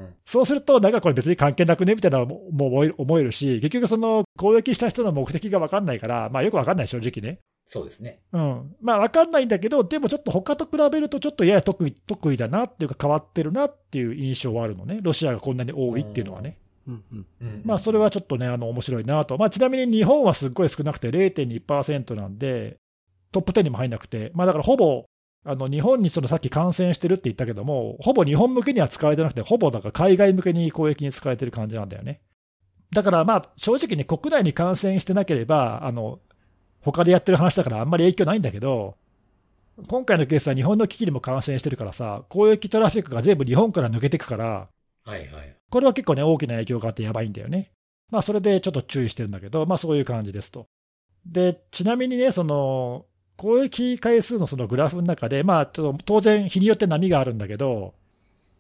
[SPEAKER 1] ん。
[SPEAKER 2] そうすると、なんかこれ別に関係なくねみたいなのも思えるし、結局その攻撃した人の目的が分かんないから、まあよく分かんない、正直ね。
[SPEAKER 1] そうですね。
[SPEAKER 2] うん。まあ分かんないんだけど、でもちょっと他と比べると、ちょっとやや得意、得意だなっていうか変わってるなっていう印象はあるのね。ロシアがこんなに多いっていうのはね。
[SPEAKER 3] うんうん
[SPEAKER 1] うん
[SPEAKER 2] まあそれはちょっとね、あの面白いなと。まあちなみに日本はすっごい少なくて0.2%なんで、トップ10にも入んなくて、まあだからほぼ、あの日本にそのさっき感染してるって言ったけども、ほぼ日本向けには使われてなくて、ほぼだから海外向けに攻撃に使われてる感じなんだよね。だからまあ正直ね、国内に感染してなければ、あの、他でやってる話だからあんまり影響ないんだけど、今回のケースは日本の危機にも感染してるからさ、攻撃トラフィックが全部日本から抜けていくから、
[SPEAKER 1] はいはい。
[SPEAKER 2] これは結構ね、大きな影響があってやばいんだよね。まあ、それでちょっと注意してるんだけど、まあ、そういう感じですと。で、ちなみにね、その、攻撃回数のそのグラフの中で、まあ、当然、日によって波があるんだけど、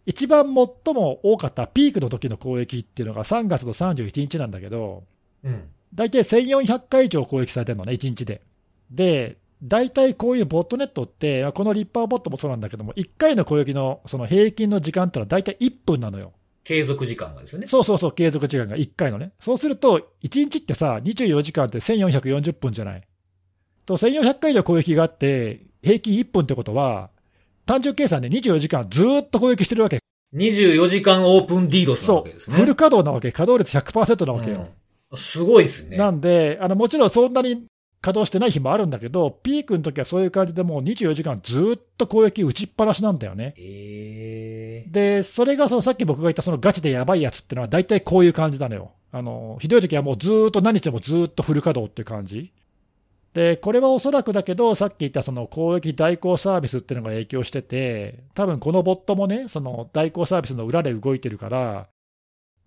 [SPEAKER 2] 一番最も多かったピークの時の攻撃っていうのが3月の31日なんだけど、
[SPEAKER 1] うん。
[SPEAKER 2] 大体1400回以上攻撃されてるのね、1日で。で、大体こういうボットネットって、このリッパーボットもそうなんだけども、1回の攻撃のその平均の時間ってのは大体1分なのよ。
[SPEAKER 1] 継続時間がですよね。
[SPEAKER 2] そうそうそう、継続時間が1回のね。そうすると、1日ってさ、24時間って1440分じゃない。と、1400回以上攻撃があって、平均1分ってことは、単純計算で24時間ずーっと攻撃してるわけ。
[SPEAKER 1] 24時間オープンディードスな
[SPEAKER 2] そう
[SPEAKER 1] わけです、ね。
[SPEAKER 2] フル稼働なわけ。稼働率100%なわけよ。
[SPEAKER 1] うんすごいですね。
[SPEAKER 2] なんで、あの、もちろんそんなに稼働してない日もあるんだけど、ピークの時はそういう感じでもう24時間ずーっと攻撃打ちっぱなしなんだよね。
[SPEAKER 1] ええ
[SPEAKER 2] で、それがそのさっき僕が言ったそのガチでやばいやつってのは大体こういう感じなのよ。あの、ひどい時はもうずーっと何日もずーっとフル稼働っていう感じ。で、これはおそらくだけど、さっき言ったその攻撃代行サービスっていうのが影響してて、多分このボットもね、その代行サービスの裏で動いてるから、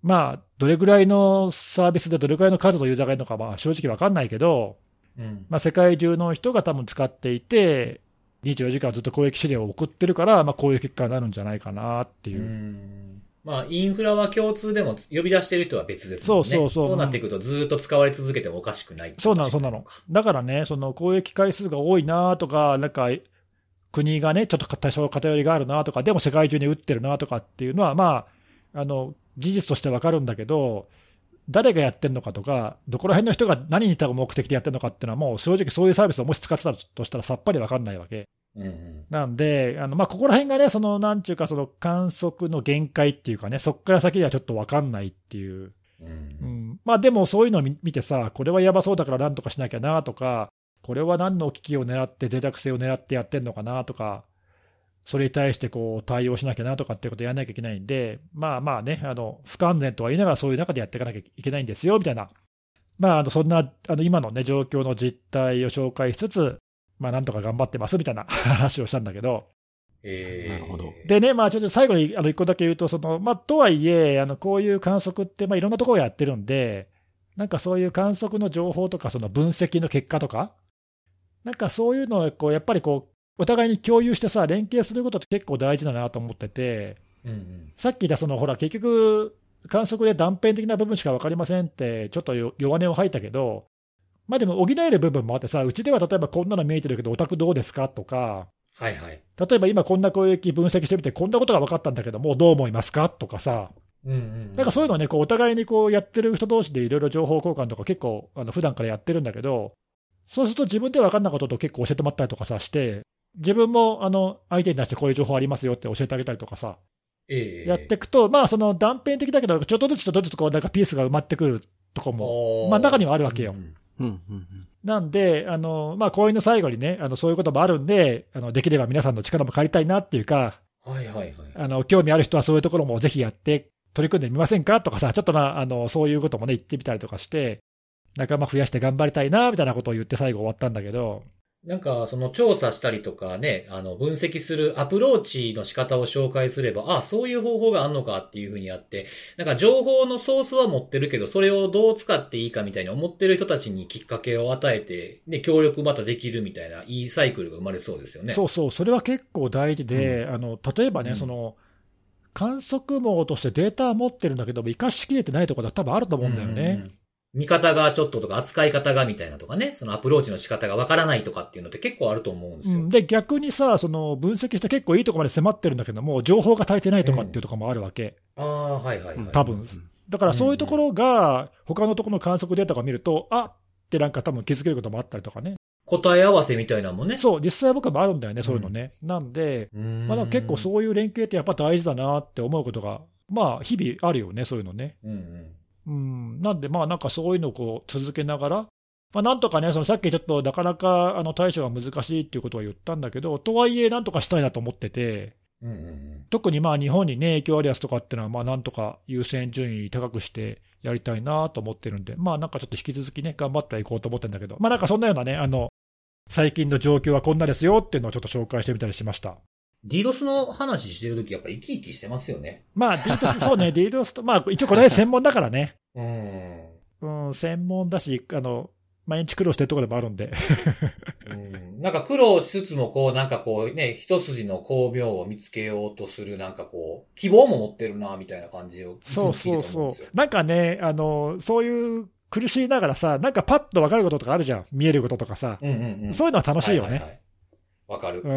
[SPEAKER 2] まあ、どれぐらいのサービスでどれぐらいの数のユーザーがいるのか、まあ正直わかんないけど、
[SPEAKER 1] うん。
[SPEAKER 2] まあ、世界中の人が多分使っていて、24時間ずっと攻撃指令を送ってるから、まあ、こういう結果になるんじゃないかなっていうう。
[SPEAKER 1] んまあ、インフラは共通でも呼び出してる人は別ですもんね。
[SPEAKER 2] そうそうそう
[SPEAKER 1] そうなっていくとずっと使われ続けてもおかしくない
[SPEAKER 2] そうなの、そうなの。だからね、その攻撃回数が多いなとか、なんか、国がね、ちょっと多少偏りがあるなとか、でも世界中に打ってるなとかっていうのは、まあ、あの、事実としてわかるんだけど、誰がやってるのかとか、どこら辺の人が何に目的でやってるのかっていうのは、もう正直そういうサービスをもし使ってたとしたらさっぱりわかんないわけ。
[SPEAKER 1] うんうん。
[SPEAKER 2] なんで、あのまあ、ここら辺がね、そのなんちゅうか、その観測の限界っていうかね、そこから先ではちょっと分かんないっていう、
[SPEAKER 1] う。
[SPEAKER 2] うんん、まあでもそういうのを見見てさ、これはやばそうだからなんとかしなきゃなとか、これは何の機器を狙って、脆弱性を狙ってやってんのかなとか、それに対してこう対応しなきゃなとかっていうことをやらなきゃいけないんで、まあまあね、あの不完全とは言いながら、そういう中でやっていかなきゃいけないんですよみたいな、まあ、あのそんなあの今の、ね、状況の実態を紹介しつつ、まあ、なんとか頑張ってますみたいな 話をしたんだけど、
[SPEAKER 1] ええ
[SPEAKER 3] なるほど。
[SPEAKER 2] でね、まあ、ちょっと最後にあの1個だけ言うと、そのまあ、とはいえ、あのこういう観測って、まあ、いろんなところやってるんで、なんかそういう観測の情報とか、その分析の結果とか、なんかそういうのをこうやっぱりこう、お互いに共有してさ、連携することって結構大事だなと思ってて、
[SPEAKER 1] うんうん。
[SPEAKER 2] さっき言ったそのほら、結局、観測で断片的な部分しか分かりませんって、ちょっとよ弱音を吐いたけど、まあでも補える部分もあってさ、うちでは例えばこんなの見えてるけど、オタクどうですかとか、
[SPEAKER 1] はいはい。
[SPEAKER 2] 例えば今こんな攻撃分析してみて、こんなことが分かったんだけども、どう思いますかとかさ、
[SPEAKER 1] うんうん。
[SPEAKER 2] なんかそういうのをね、こうお互いにこうやってる人同士でいろいろ情報交換とか結構、あの普段からやってるんだけど、そうすると自分で分かんないことと結構教えてもらったりとかさして、自分もあの相手に対してこういう情報ありますよって教えてあげたりとかさ、
[SPEAKER 1] ええ。
[SPEAKER 2] やっていくと、まあその断片的だけど、ちょっとずつちょっとずつこうなんかピースが埋まってくるとこも、まあ中にはあるわけよ。
[SPEAKER 1] うんうん
[SPEAKER 3] うん。
[SPEAKER 2] なんで、あのまあ、こういうの最後にね、あのそういうこともあるんで、あのできれば皆さんの力も借りたいなっていうか、
[SPEAKER 1] はいはいはい。
[SPEAKER 2] あの、興味ある人はそういうところもぜひやって取り組んでみませんかとかさ、ちょっとな、あの、そういうこともね、言ってみたりとかして、仲間増やして頑張りたいな、みたいなことを言って最後終わったんだけど、
[SPEAKER 1] なんか、その調査したりとかね、あの、分析するアプローチの仕方を紹介すれば、あそういう方法があるのかっていうふうにやって、なんか情報のソースは持ってるけど、それをどう使っていいかみたいに思ってる人たちにきっかけを与えて、ね、協力またできるみたいな、いいサイクルが生まれそうですよね。
[SPEAKER 2] そうそう、それは結構大事で、あの例えばね、
[SPEAKER 1] うん
[SPEAKER 2] その観測網としてデータは持ってるんだけども、生かしきれてないところは多分あると思うんだよね。
[SPEAKER 1] うんうんうん見方がちょっととか、扱い方がみたいなとかね、そのアプローチの仕方がわからないとかっていうのって結構あると思うんですよ。
[SPEAKER 2] うんで、逆にさ、その分析して結構いいところまで迫ってるんだけども、情報が足りてないとかっていうところもあるわけ。
[SPEAKER 1] ああ、はいはいはい。
[SPEAKER 2] 多分だからそういうところが、他のところの観測データが見ると、あってなんか多分気づけることもあったりとかね。
[SPEAKER 1] 答え合わせみたいなのもね。
[SPEAKER 2] そう、実際僕もあるんだよね、そういうのね。なんで、
[SPEAKER 1] うん
[SPEAKER 2] まあ、結構そういう連携ってやっぱ大事だなって思うことが、まあ、日々あるよね、そういうのね。
[SPEAKER 1] うんうん。
[SPEAKER 2] うん、なんで、まあなんかそういうのをこう続けながら、まあ、なんとかね、そのさっきちょっとなかなかあの対処が難しいっていうことは言ったんだけど、とはいえ、なんとかしたいなと思ってて、
[SPEAKER 1] うんうんうん。
[SPEAKER 2] 特にまあ日本にね、影響あるやつとかっていうのは、まあなんとか優先順位高くしてやりたいなと思ってるんで、まあなんかちょっと引き続きね、頑張っていこうと思ってるんだけど、まあなんかそんなようなね、あの、最近の状況はこんなですよっていうのをちょっと紹介してみたりしました。
[SPEAKER 1] DDoS の話してるときやっぱ生き生きしてますよね。
[SPEAKER 2] まあ DDoS、そうね、DDoS と、まあ一応これ専門だからね。
[SPEAKER 1] うん。
[SPEAKER 2] うん、専門だし、あの、毎日苦労してるところでもあるんで。
[SPEAKER 1] うんなんか苦労しつつもこう、なんかこうね、一筋の巧妙を見つけようとする、なんかこう、希望も持ってるな、みたいな感じを。
[SPEAKER 2] そうそう。そうなんかね、あの、そういう苦しいながらさ、なんかパッと分かることとかあるじゃん。見えることとかさ。
[SPEAKER 1] うんうんうん。
[SPEAKER 2] そういうのは楽しいよね。
[SPEAKER 1] はははいわかる。
[SPEAKER 2] う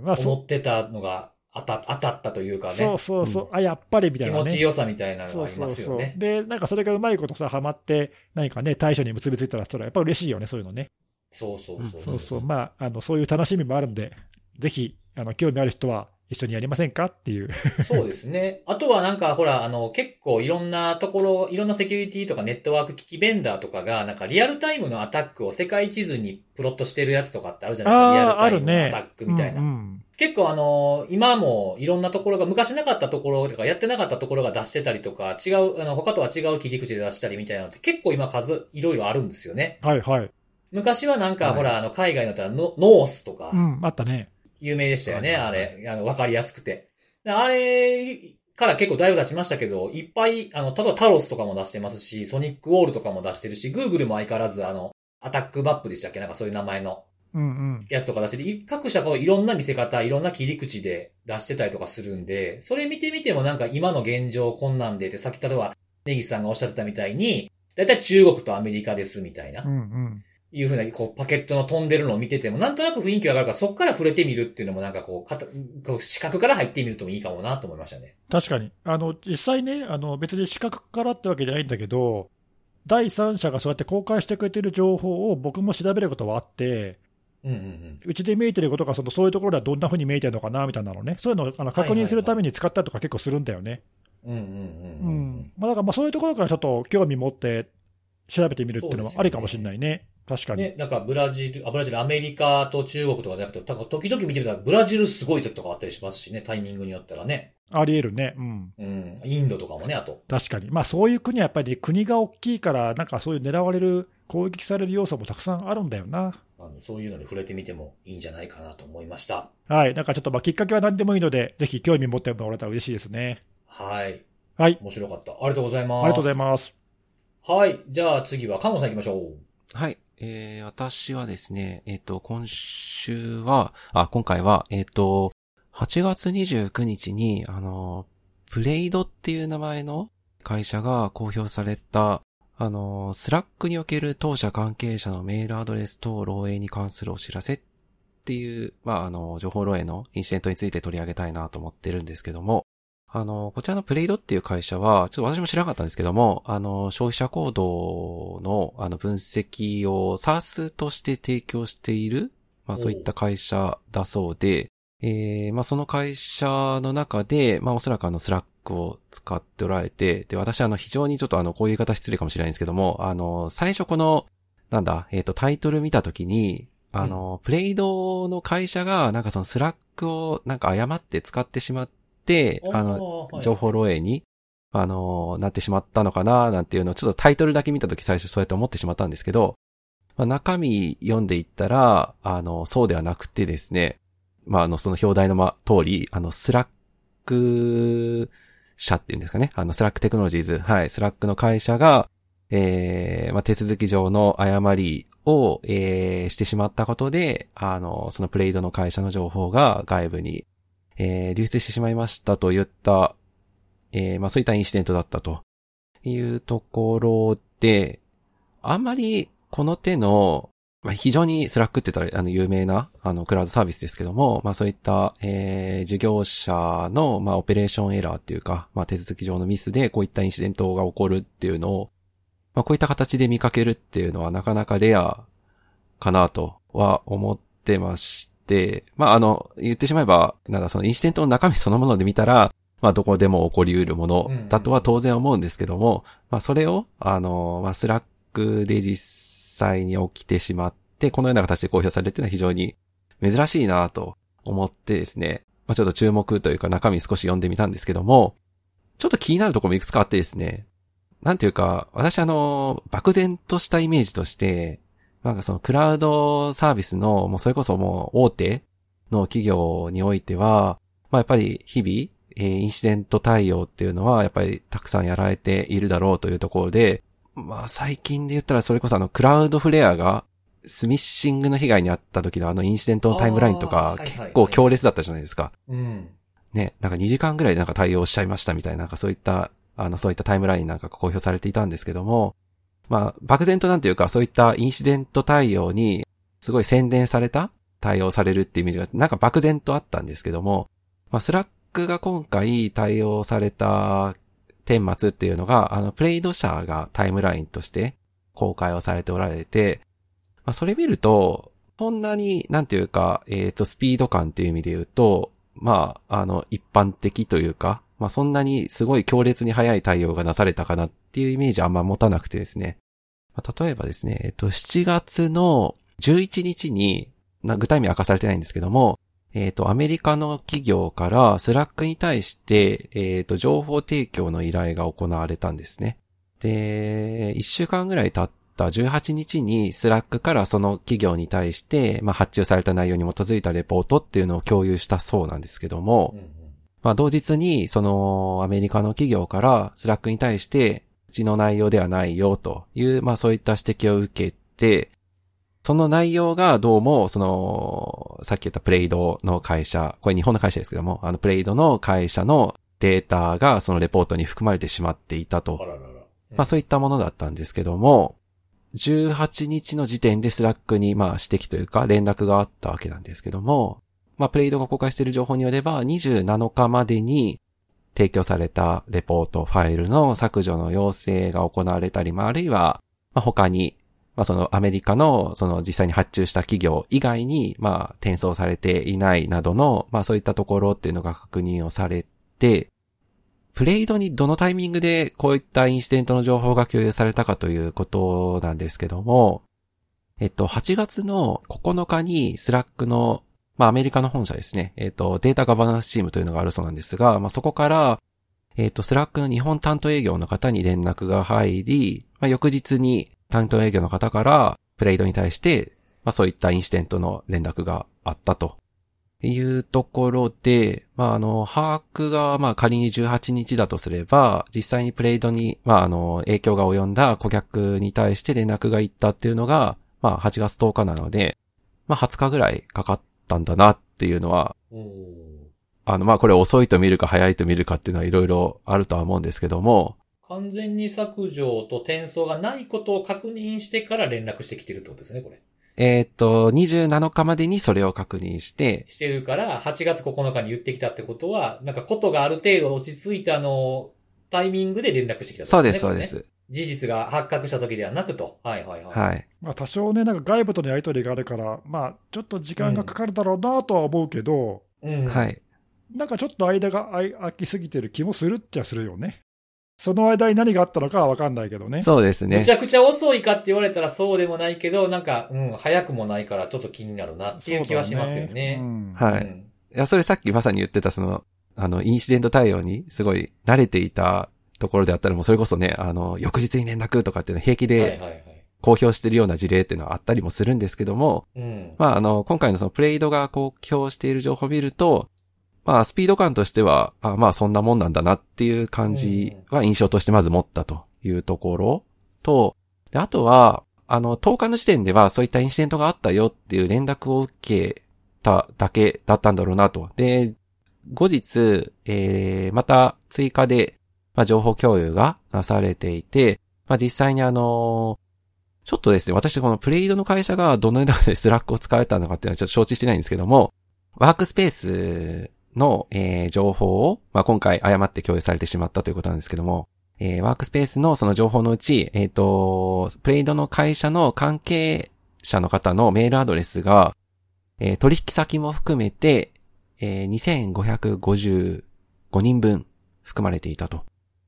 [SPEAKER 2] ん。まあ、そ
[SPEAKER 1] 思ってたのが当た当たったというかね。
[SPEAKER 2] そうそうそう、あ、やっぱりみた
[SPEAKER 1] 気
[SPEAKER 2] いなね。
[SPEAKER 1] 持ちよさみたいなの
[SPEAKER 2] そう
[SPEAKER 1] があり
[SPEAKER 2] そうそう
[SPEAKER 1] ますよね。。
[SPEAKER 2] で、なんかそれがうまいことさ、ハマって、何かね、対処に結びついたら、それはやっぱ嬉しいよね、そういうのね。
[SPEAKER 1] そうそうそう。
[SPEAKER 2] そうそう。まあ、あの、そういう楽しみもあるんで、ぜひ、あの、興味ある人は一緒にやりませんか？っていう。
[SPEAKER 1] そうですね。あとはなんかほら、あの、結構いろんなところ、いろんなセキュリティとかネットワーク機器ベンダーとかが、なんかリアルタイムのアタックを世界地図にプロットしてるやつとかってあるじゃないですか。リアルタイムのア
[SPEAKER 2] ね
[SPEAKER 1] タッ。クみたいな。
[SPEAKER 2] うんうん
[SPEAKER 1] 結構あの、今もいろんなところが、昔なかったところとか、やってなかったところが出してたりとか、違う、あの、他とは違う切り口で出したりみたいなのって結構今数、いろいろあるんですよね。
[SPEAKER 2] はいはい。
[SPEAKER 1] 昔はなんか、
[SPEAKER 3] はい
[SPEAKER 1] ほら、あの、海外のだったらノ、 Norse とか
[SPEAKER 2] う、ん、あったね。
[SPEAKER 1] 有名でしたよね、あれ。あの、わかりやすくて。であれから結構だいぶ経ちましたけど、いっぱい、あの、例えば Talos とかも出してますし、 SonicWall とかも出してるし、 Google も相変わらず、あの、 attack map でしたっけ？なんかそういう名前の
[SPEAKER 2] うんうん。
[SPEAKER 1] やつとか出してて、各社こういろんな見せ方、いろんな切り口で出してたりとかするんで、それ見てみてもなんか今の現状こんなんでって、さっき例えば、ネギさんがおっしゃってたみたいに、だいたい中国とアメリカですみたいな
[SPEAKER 2] う、んうん。
[SPEAKER 1] いうふうな、こう、パケットの飛んでるのを見てても、なんとなく雰囲気が上がるから、そっから触れてみるっていうのもなんかこう、かたこう視覚から入ってみるともいいかもなと思いましたね。
[SPEAKER 2] 確かに。あの、実際ね、あの、別に視覚からってわけじゃないんだけど、第三者がそうやって公開してくれてる情報を僕も調べることはあって、
[SPEAKER 1] うんうんうん。
[SPEAKER 2] うちで見えてることがそのそういうところではどんな風に見えてるのかなみたいなのね、そういうのをあの確認するために使ったりとか結構するんだよね。
[SPEAKER 1] うんうんうん
[SPEAKER 2] う
[SPEAKER 1] うん
[SPEAKER 2] ん。まあ、だからまあそういうところからちょっと興味持って調べてみるっていうのはありかもしれないね。確かに。
[SPEAKER 1] ね、なんかブラジル、あ、ブラジル、アメリカと中国とかじゃなくて、なんか時々見てみたら、ブラジルすごい時とかあったりしますしね、タイミングによったらね。
[SPEAKER 2] あり得るね。うん。
[SPEAKER 1] うん。インドとかもね、あと。
[SPEAKER 2] 確かに。まあそういう国はやっぱり国が大きいから、なんかそういう狙われる、攻撃される要素もたくさんあるんだよな。
[SPEAKER 1] あのそういうのに触れてみてもいいんじゃないかなと思いました。
[SPEAKER 2] はい。なんかちょっとまあきっかけは何でもいいので、ぜひ興味持ってもらえたら嬉しいですね。
[SPEAKER 1] はい。
[SPEAKER 2] はい。
[SPEAKER 1] 面白かった。ありがとうございます。
[SPEAKER 2] ありがとうございます。
[SPEAKER 1] す。はい。じゃあ次は、カモさん行きましょう。
[SPEAKER 3] はい。えー、私はですね、えっ、と、今週は、あ、今回は、えっ、と、8月29日に、あの、プレイドっていう名前の会社が公表された、あの、 Slack における当社関係者のメールアドレス等漏洩に関するお知らせっていう、まあ、あの、情報漏洩のインシデントについて取り上げたいなと思ってるんですけども、あの、こちらのプレイドっていう会社は、ちょっと私も知らなかったんですけども、あの、消費者行動の、あの、分析を SaaS として提供している、まあそういった会社だそうで、えー、まあその会社の中で、まあおそらくあの、 Slack を使っておられて、で、私あの、非常にちょっとあの、こういう言い方失礼かもしれないんですけども、あの、最初この、なんだ、えっ、と、タイトル見たときに、あの、プレイドの会社が、なんかそのスラックをなんか誤って使ってしまって、あの、
[SPEAKER 1] はい。
[SPEAKER 3] 情報漏洩に、あの、なってしまったのかな、なんていうのをちょっとタイトルだけ見たとき最初そうやって思ってしまったんですけど、まあ、中身読んでいったら、あの、そうではなくてですね、まあ、あの、その表題のま、通り、あの、スラック社っていうんですかね、あの、スラックテクノロジーズ、はい、スラックの会社が、えー、まあ、手続き上の誤りを、えー、してしまったことで、あの、そのプレイドの会社の情報が外部に、えー、流出してしまいましたと言った、えー、まあ、そういったインシデントだったと。いうところで、あんまりこの手の、まあ、非常にスラックって言ったら、あの、有名な、あの、クラウドサービスですけども、まあ、そういった、えー、事業者の、まあ、オペレーションエラーっていうか、まあ、手続き上のミスで、こういったインシデントが起こるっていうのを、まあ、こういった形で見かけるっていうのは、なかなかレアかなとは思ってまして、まあ、あの、言ってしまえば、なんだ、そのインシデントの中身そのもので見たら、まあ、どこでも起こり得るものだとは当然思うんですけども、まあ、それを、あの、まあ、スラックで実際に起きてしまって、このような形で公表されるっていうのは非常に珍しいなと思ってですね、まあ、ちょっと注目というか中身少し読んでみたんですけども、ちょっと気になるところもいくつかあってですね、なんていうか、私あの、漠然としたイメージとして、なんかそのクラウドサービスの、もうそれこそもう大手の企業においては、まあやっぱり日々、えーインシデント対応っていうのはやっぱりたくさんやられているだろうというところで、まあ最近で言ったらそれこそあのクラウドフレアがスミッシングの被害に遭った時のあのインシデントのタイムラインとか結構強烈だったじゃないですか。
[SPEAKER 1] うん。
[SPEAKER 3] ね、なんか2時間ぐらいでなんか対応しちゃいましたみたいな、なんかそういった、あの、そういったタイムラインなんかが公表されていたんですけども、まあ、漠然となんていうか、そういったインシデント対応に、すごい洗練された対応されるっていうイメージが、なんか漠然とあったんですけども、まあ、スラックが今回対応された顛末っていうのが、あの、プレイド社がタイムラインとして公開をされておられて、まあ、それ見ると、そんなに、なんていうか、えっ、と、スピード感っていう意味で言うと、まあ、あの、一般的というか、まあ、そんなにすごい強烈に早い対応がなされたかなっていうイメージはあんま持たなくてですね。まあ、例えばですね、えっと、7月の11日に、な具体名明かされてないんですけども、えっと、アメリカの企業からスラックに対して、えっと、情報提供の依頼が行われたんですね。で、1週間ぐらい経った18日にスラックからその企業に対して、まあ、発注された内容に基づいたレポートっていうのを共有したそうなんですけども、まあ、同日に、その、アメリカの企業から、スラックに対して、うちの内容ではないよ、という、まあ、そういった指摘を受けて、その内容がどうも、その、さっき言ったプレイドの会社、これ日本の会社ですけども、あの、プレイドの会社のデータが、そのレポートに含まれてしまっていたと
[SPEAKER 1] あ。ららら。
[SPEAKER 3] まあそういったものだったんですけども、18日の時点でスラックにまあ指摘というか連絡があったわけなんですけども、まあプレイドが公開している情報によれば27日までに提供されたレポート、ファイルの削除の要請が行われたり、まああるいは、まあ他に、まあそのアメリカのその実際に発注した企業以外にまあ転送されていないなどの、まあそういったところっていうのが確認をされて、プレイドにどのタイミングでこういったインシデントの情報が共有されたかということなんですけども、えっと、8月の9日にスラックの、まあアメリカの本社ですね、えっと、データガバナンスチームというのがあるそうなんですが、まあそこから、えっと、スラックの日本担当営業の方に連絡が入り、まあ翌日に担当営業の方からプレイドに対して、まあそういったインシデントの連絡があったと。いうところで、まあ、あの、把握が、ま、仮に18日だとすれば、実際にプレイドに、まあ、あの、影響が及んだ顧客に対して連絡が行ったっていうのが、まあ、8月10日なので、まあ、20日ぐらいかかったんだなっていうのは、あの、まあ、これ遅いと見るか早いと見るかっていうのはいろいろあるとは思うんですけども、
[SPEAKER 1] 完全に削除と転送がないことを確認してから連絡してきてるってことですね、これ。
[SPEAKER 3] えーっと、27日までにそれを確認して、
[SPEAKER 1] してるから、8月9日に言ってきたってことは、なんかことがある程度落ち着いたあの、タイミングで連絡してきたって
[SPEAKER 3] そうです、そうで。す。
[SPEAKER 1] 事実が発覚した時ではなくと。はいはいはい。
[SPEAKER 3] はい。
[SPEAKER 2] まあ、多少ね、なんか外部とのやり取りがあるから、まあ、ちょっと時間がかかるだろうなとは思うけど、
[SPEAKER 1] うん。
[SPEAKER 3] はい。
[SPEAKER 2] なんかちょっと間が空きすぎてる気もするっちゃするよね。その間に何があったのかはわかんないけどね。
[SPEAKER 3] そうですね
[SPEAKER 1] めち。ゃくちゃ遅いかって言われたらそうでもないけど、なんか、うん、早くもないからちょっと気になるなっていう気はしますよね。
[SPEAKER 2] うん
[SPEAKER 3] はい
[SPEAKER 1] うん
[SPEAKER 3] いや、それさっきまさに言ってたその、あの、インシデント対応にすごい慣れていたところであったらもうそれこそね、あの、翌日に連絡とかっていうの平気で
[SPEAKER 1] はい。
[SPEAKER 3] 公表してるような事例っていうのはあったりもするんですけども、
[SPEAKER 1] うん。
[SPEAKER 3] まあ、あの、今回のそのプレイドが公表している情報を見ると、まあ、スピード感としては、あまあ、そんなもんなんだなっていう感じは印象としてまず持ったというところと、であとは、あの、10日の時点ではそういったインシデントがあったよっていう連絡を受けただけだったんだろうなと。で、後日、えー、また追加で、まあ、情報共有がなされていて、まあ、実際にあのちょっとですね、私このプレイドの会社がどのようなでスラックを使われたのかっていうのはちょっと承知してないんですけども、ワークスペースの、えー情報を、まあ、今回誤って共有されてしまったということなんですけども、えーワークスペースのその情報のうち、えっ、と、プレイドの会社の関係者の方のメールアドレスが、えー取引先も含めて、えー2555人分含まれていたと。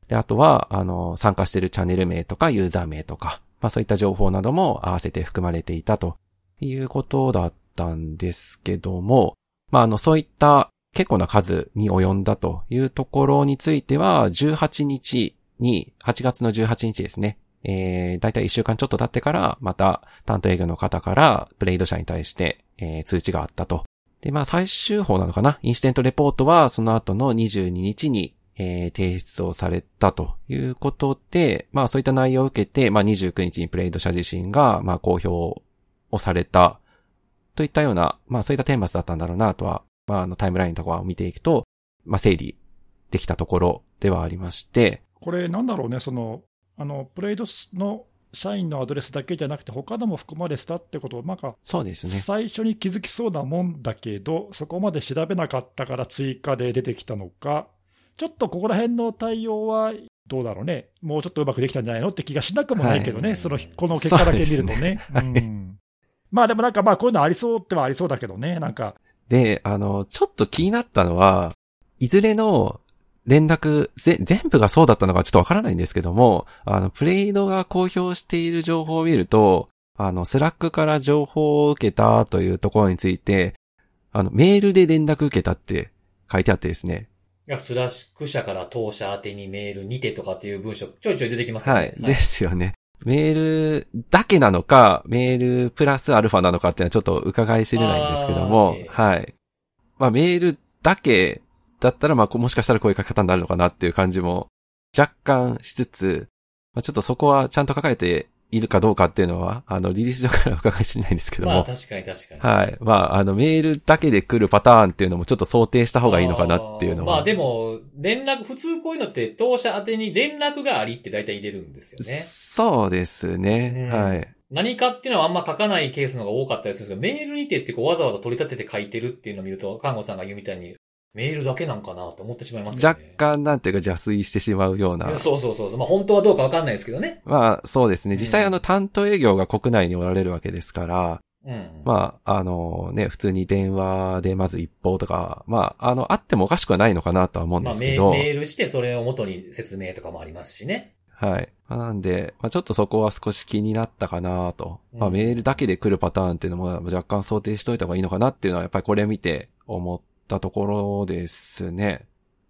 [SPEAKER 3] で、あとは、あの、参加しているチャンネル名とかユーザー名とか、まあそういった情報なども合わせて含まれていたということだったんですけども、まああの、そういった結構な数に及んだというところについては、18日に、8月の18日ですね。えー、だいたい1週間ちょっと経ってから、また担当営業の方から、プレイド社に対して、えー通知があったと。で、まあ最終報なのかな？インシデントレポートは、その後の22日に、えー提出をされたということで、まあそういった内容を受けて、まあ29日にプレイド社自身が、まあ公表をされた、といったような、まあそういった顛末だったんだろうなとは、まああのタイムラインとかを見ていくと、まあ整理できたところではありまして、
[SPEAKER 2] これ、なんだろうね、その、あの、プレイドの社員のアドレスだけじゃなくて、他のも含まれてたってことを、なんか、
[SPEAKER 3] そうですね。
[SPEAKER 2] 最初に気づきそうなもんだけど、そこまで調べなかったから追加で出てきたのか、ちょっとここら辺の対応はどうだろうね、もうちょっとうまくできたんじゃないのって気がしなくもないけどね、
[SPEAKER 1] はい。
[SPEAKER 2] そのこの結果だけ見るとね。
[SPEAKER 3] う
[SPEAKER 2] ん。まあでもなんか、まあこういうのありそうってはありそうだけどね、なんか、
[SPEAKER 3] で、あの、ちょっと気になったのは、いずれの連絡、ぜ、全部がそうだったのかちょっとわからないんですけども、あの、プレイドが公表している情報を見ると、あの、スラックから情報を受けたというところについて、あの、メールで連絡受けたって書いてあってですね。
[SPEAKER 1] スラック社から当社宛てにメールにてとかっていう文章ちょいちょい出てきますよね。
[SPEAKER 3] はい。ですよね。メールだけなのか、メールプラスアルファなのかっていうのはちょっと伺い知れないんですけども
[SPEAKER 1] ええ、
[SPEAKER 3] はい。まあメールだけだったら、まあこもしかしたらこういう書き方になるのかなっていう感じも若干しつつ、まあちょっとそこはちゃんと書かれているかどうかっていうのは、あの、リリース上から伺い知れないんですけども、
[SPEAKER 1] まあ確かに確かに。
[SPEAKER 3] はい。まあ、あの、メールだけで来るパターンっていうのもちょっと想定した方がいいのかなっていうのは。
[SPEAKER 1] まあでも、連絡、普通こういうのって当社宛てに連絡がありって大体入れるんですよね。
[SPEAKER 3] そうですね。
[SPEAKER 1] うん
[SPEAKER 3] はい。
[SPEAKER 1] 何かっていうのはあんま書かないケースの方が多かったりするんですけど、メールにてってこうわざわざ取り立てて書いてるっていうのを見ると、看護さんが言うみたいに、メールだけなんかなと思ってしまいますよ
[SPEAKER 3] 若
[SPEAKER 1] ね。
[SPEAKER 3] 干なんていうか邪推してしまうような。
[SPEAKER 1] そうそうそうそう。まあ本当はどうかわかんないですけどね。
[SPEAKER 3] まあ、そうですね。実際
[SPEAKER 1] うん
[SPEAKER 3] あの、担当営業が国内におられるわけですから、
[SPEAKER 1] うん。
[SPEAKER 3] まあ、あのね、普通に電話でまず一報とか、まあ、あの、あってもおかしくはないのかなとは思うんですけど、
[SPEAKER 1] メールしてそれを元に説明とかもありますしね。
[SPEAKER 3] はい。まあなんで、まあ、ちょっとそこは少し気になったかなと。まあ、
[SPEAKER 1] うん
[SPEAKER 3] メールだけで来るパターンっていうのも若干想定しといた方がいいのかなっていうのは、やっぱりこれ見て思ったところですね。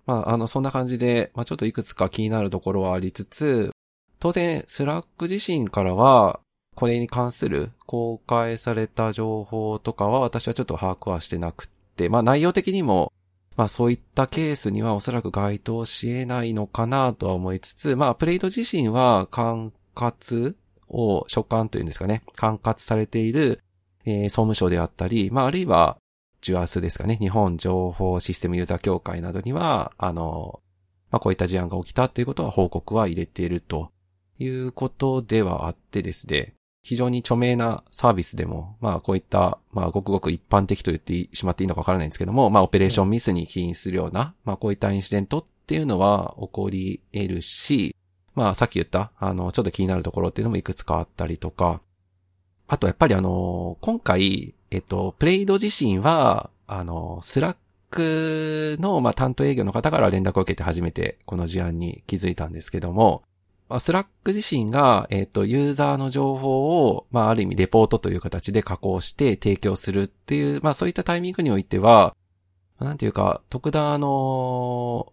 [SPEAKER 3] まあ、あの、そんな感じで、まあ、ちょっといくつか気になるところはありつつ、当然、スラック自身からは、これに関する公開された情報とかは私はちょっと把握はしてなくって、まあ内容的にも、まあそういったケースにはおそらく該当し得ないのかなとは思いつつ、まあプレイド自身は管轄を所管というんですかね、管轄されている、えー総務省であったり、まああるいは、ジュアスですかね、日本情報システムユーザー協会などには、あの、まあこういった事案が起きたということは報告は入れているということではあってですね、非常に著名なサービスでも、まあこういった、まあごくごく一般的と言ってしまっていいのかわからないんですけども、まあオペレーションミスに起因するような、まあこういったインシデントっていうのは起こり得るし、まあさっき言った、あの、ちょっと気になるところっていうのもいくつかあったりとか、あとやっぱりあの、今回、えっと、プレイド自身は、あの、スラックの、まあ、担当営業の方から連絡を受けて初めてこの事案に気づいたんですけども、まあ、スラック自身が、えっ、と、ユーザーの情報を、まあ、ある意味レポートという形で加工して提供するっていう、まあ、そういったタイミングにおいては、なんていうか、特段あの、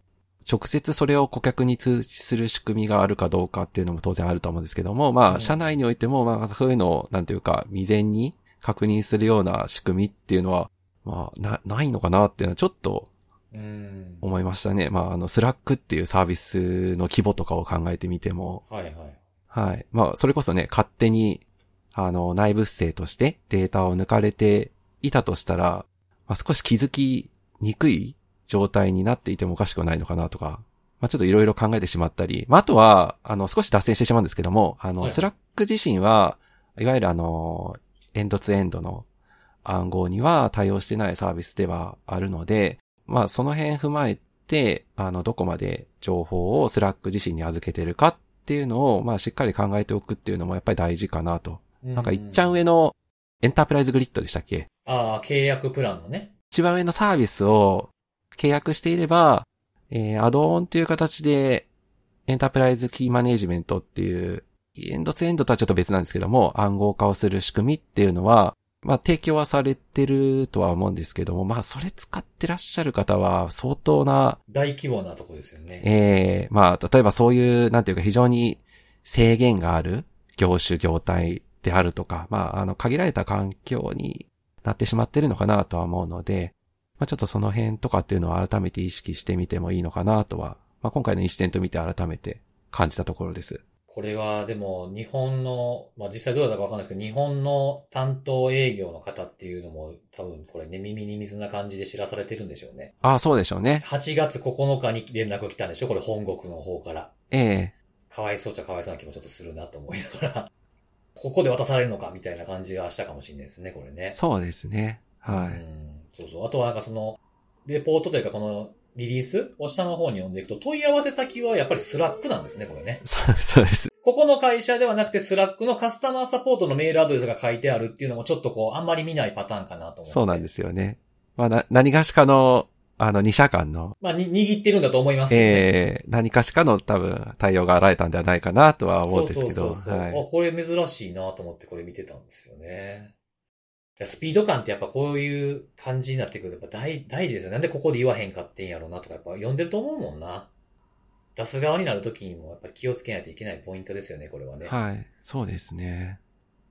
[SPEAKER 3] 直接それを顧客に通知する仕組みがあるかどうかっていうのも当然あると思うんですけども、まあ、
[SPEAKER 1] うん
[SPEAKER 3] 社内においても、まあ、そういうのを、なんていうか、未然に確認するような仕組みっていうのは、まあ、な、ないのかなっていうのはちょっと
[SPEAKER 1] うん。
[SPEAKER 3] 思いましたね。まあ、あの、スラックっていうサービスの規模とかを考えてみても、
[SPEAKER 1] はいはい。
[SPEAKER 3] はい。まあ、それこそね、勝手に、あの、内部生としてデータを抜かれていたとしたら、まあ、少し気づきにくい状態になっていてもおかしくはないのかなとか、まあ、ちょっといろいろ考えてしまったり、まあ、あとは、あの、少し脱線してしまうんですけども、あの、
[SPEAKER 1] はい
[SPEAKER 3] スラック自身は、いわゆるあの、エンドツーエンドの暗号には対応してないサービスではあるので、まあ、その辺踏まえて、あの、どこまで情報をスラック自身に預けてるかっていうのを、まあ、しっかり考えておくっていうのもやっぱり大事かなと。なんか、いっちゃん上の Enterprise Grid でしたっけ？
[SPEAKER 1] ああ、契約プランのね。
[SPEAKER 3] 一番上のサービスを契約していれば、えー、アドオンっていう形で、エンタープライズキーマネージメントっていう、エンドツエンドとはちょっと別なんですけども、暗号化をする仕組みっていうのは、まあ提供はされてるとは思うんですけども、まあそれ使ってらっしゃる方は相当な、
[SPEAKER 1] 大規模なとこですよね。
[SPEAKER 3] ええまあ例えばそういう、なんていうか非常に制限がある業種業態であるとか、まああの限られた環境になってしまってるのかなとは思うので、まあちょっとその辺とかっていうのを改めて意識してみてもいいのかなとは、まあ今回のインシデント見て改めて感じたところです。
[SPEAKER 1] これはでも日本の、まあ実際どうだったかわかんないですけど、日本の担当営業の方っていうのも多分これね、耳に水な感じで知らされてるんでしょうね。
[SPEAKER 3] ああ、そうでしょうね。
[SPEAKER 1] 8月9日に連絡来たんでしょ？これ本国の方から。
[SPEAKER 3] ええ
[SPEAKER 1] かわいそうっちゃかわいそうな気もちょっとするなと思いながら、ここで渡されるのかみたいな感じがしたかもしれないですね、これね。
[SPEAKER 3] そうですね。は
[SPEAKER 1] う
[SPEAKER 3] い。
[SPEAKER 1] んそうそう。あとはなんかその、レポートというかこのリリースを下の方に読んでいくと、問い合わせ先はやっぱりスラックなんですね、これね。
[SPEAKER 3] そう、そうです。
[SPEAKER 1] ここの会社ではなくて、スラックのカスタマーサポートのメールアドレスが書いてあるっていうのもちょっとこう、あんまり見ないパターンかなと思って。
[SPEAKER 3] そうなんですよね。まあな、何がしかの、あの、二社間の
[SPEAKER 1] まあ、に、握ってるんだと思いますね。
[SPEAKER 3] ええ何かしかの多分対応があられたんではないかなとは思うんですけど。
[SPEAKER 1] そうそうそうそう、
[SPEAKER 3] はい。
[SPEAKER 1] あこれ珍しいなと思ってこれ見てたんですよね。スピード感ってやっぱこういう感じになってくるとやっぱ大大事ですよね。なんでここで言わへんかってんやろうなとかやっぱ読んでると思うもんな。出す側になるときにもやっぱ気をつけないといけないポイントですよね、これはね。
[SPEAKER 3] はい。そうですね。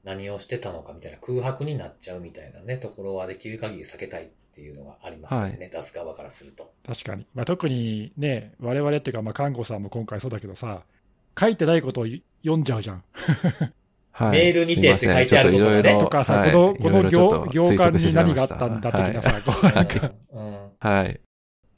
[SPEAKER 1] 何をしてたのかみたいな空白になっちゃうみたいなね、ところはできる限り避けたいっていうのがありますよね、
[SPEAKER 3] は
[SPEAKER 1] 出す側からすると。
[SPEAKER 2] 確かに。まあ、特にね、我々っていうか、まあ、看護さんも今回そうだけどさ、書いてないことを読んじゃうじゃん。
[SPEAKER 3] はい。
[SPEAKER 1] メールにてって書いてあるところね
[SPEAKER 2] とかさ、
[SPEAKER 3] はい
[SPEAKER 2] この、この行
[SPEAKER 3] いろちょっと
[SPEAKER 2] 行間に何があっ
[SPEAKER 3] た
[SPEAKER 2] たんだ的なさ、こう
[SPEAKER 3] はい
[SPEAKER 2] なんか、
[SPEAKER 1] うん。
[SPEAKER 3] はい。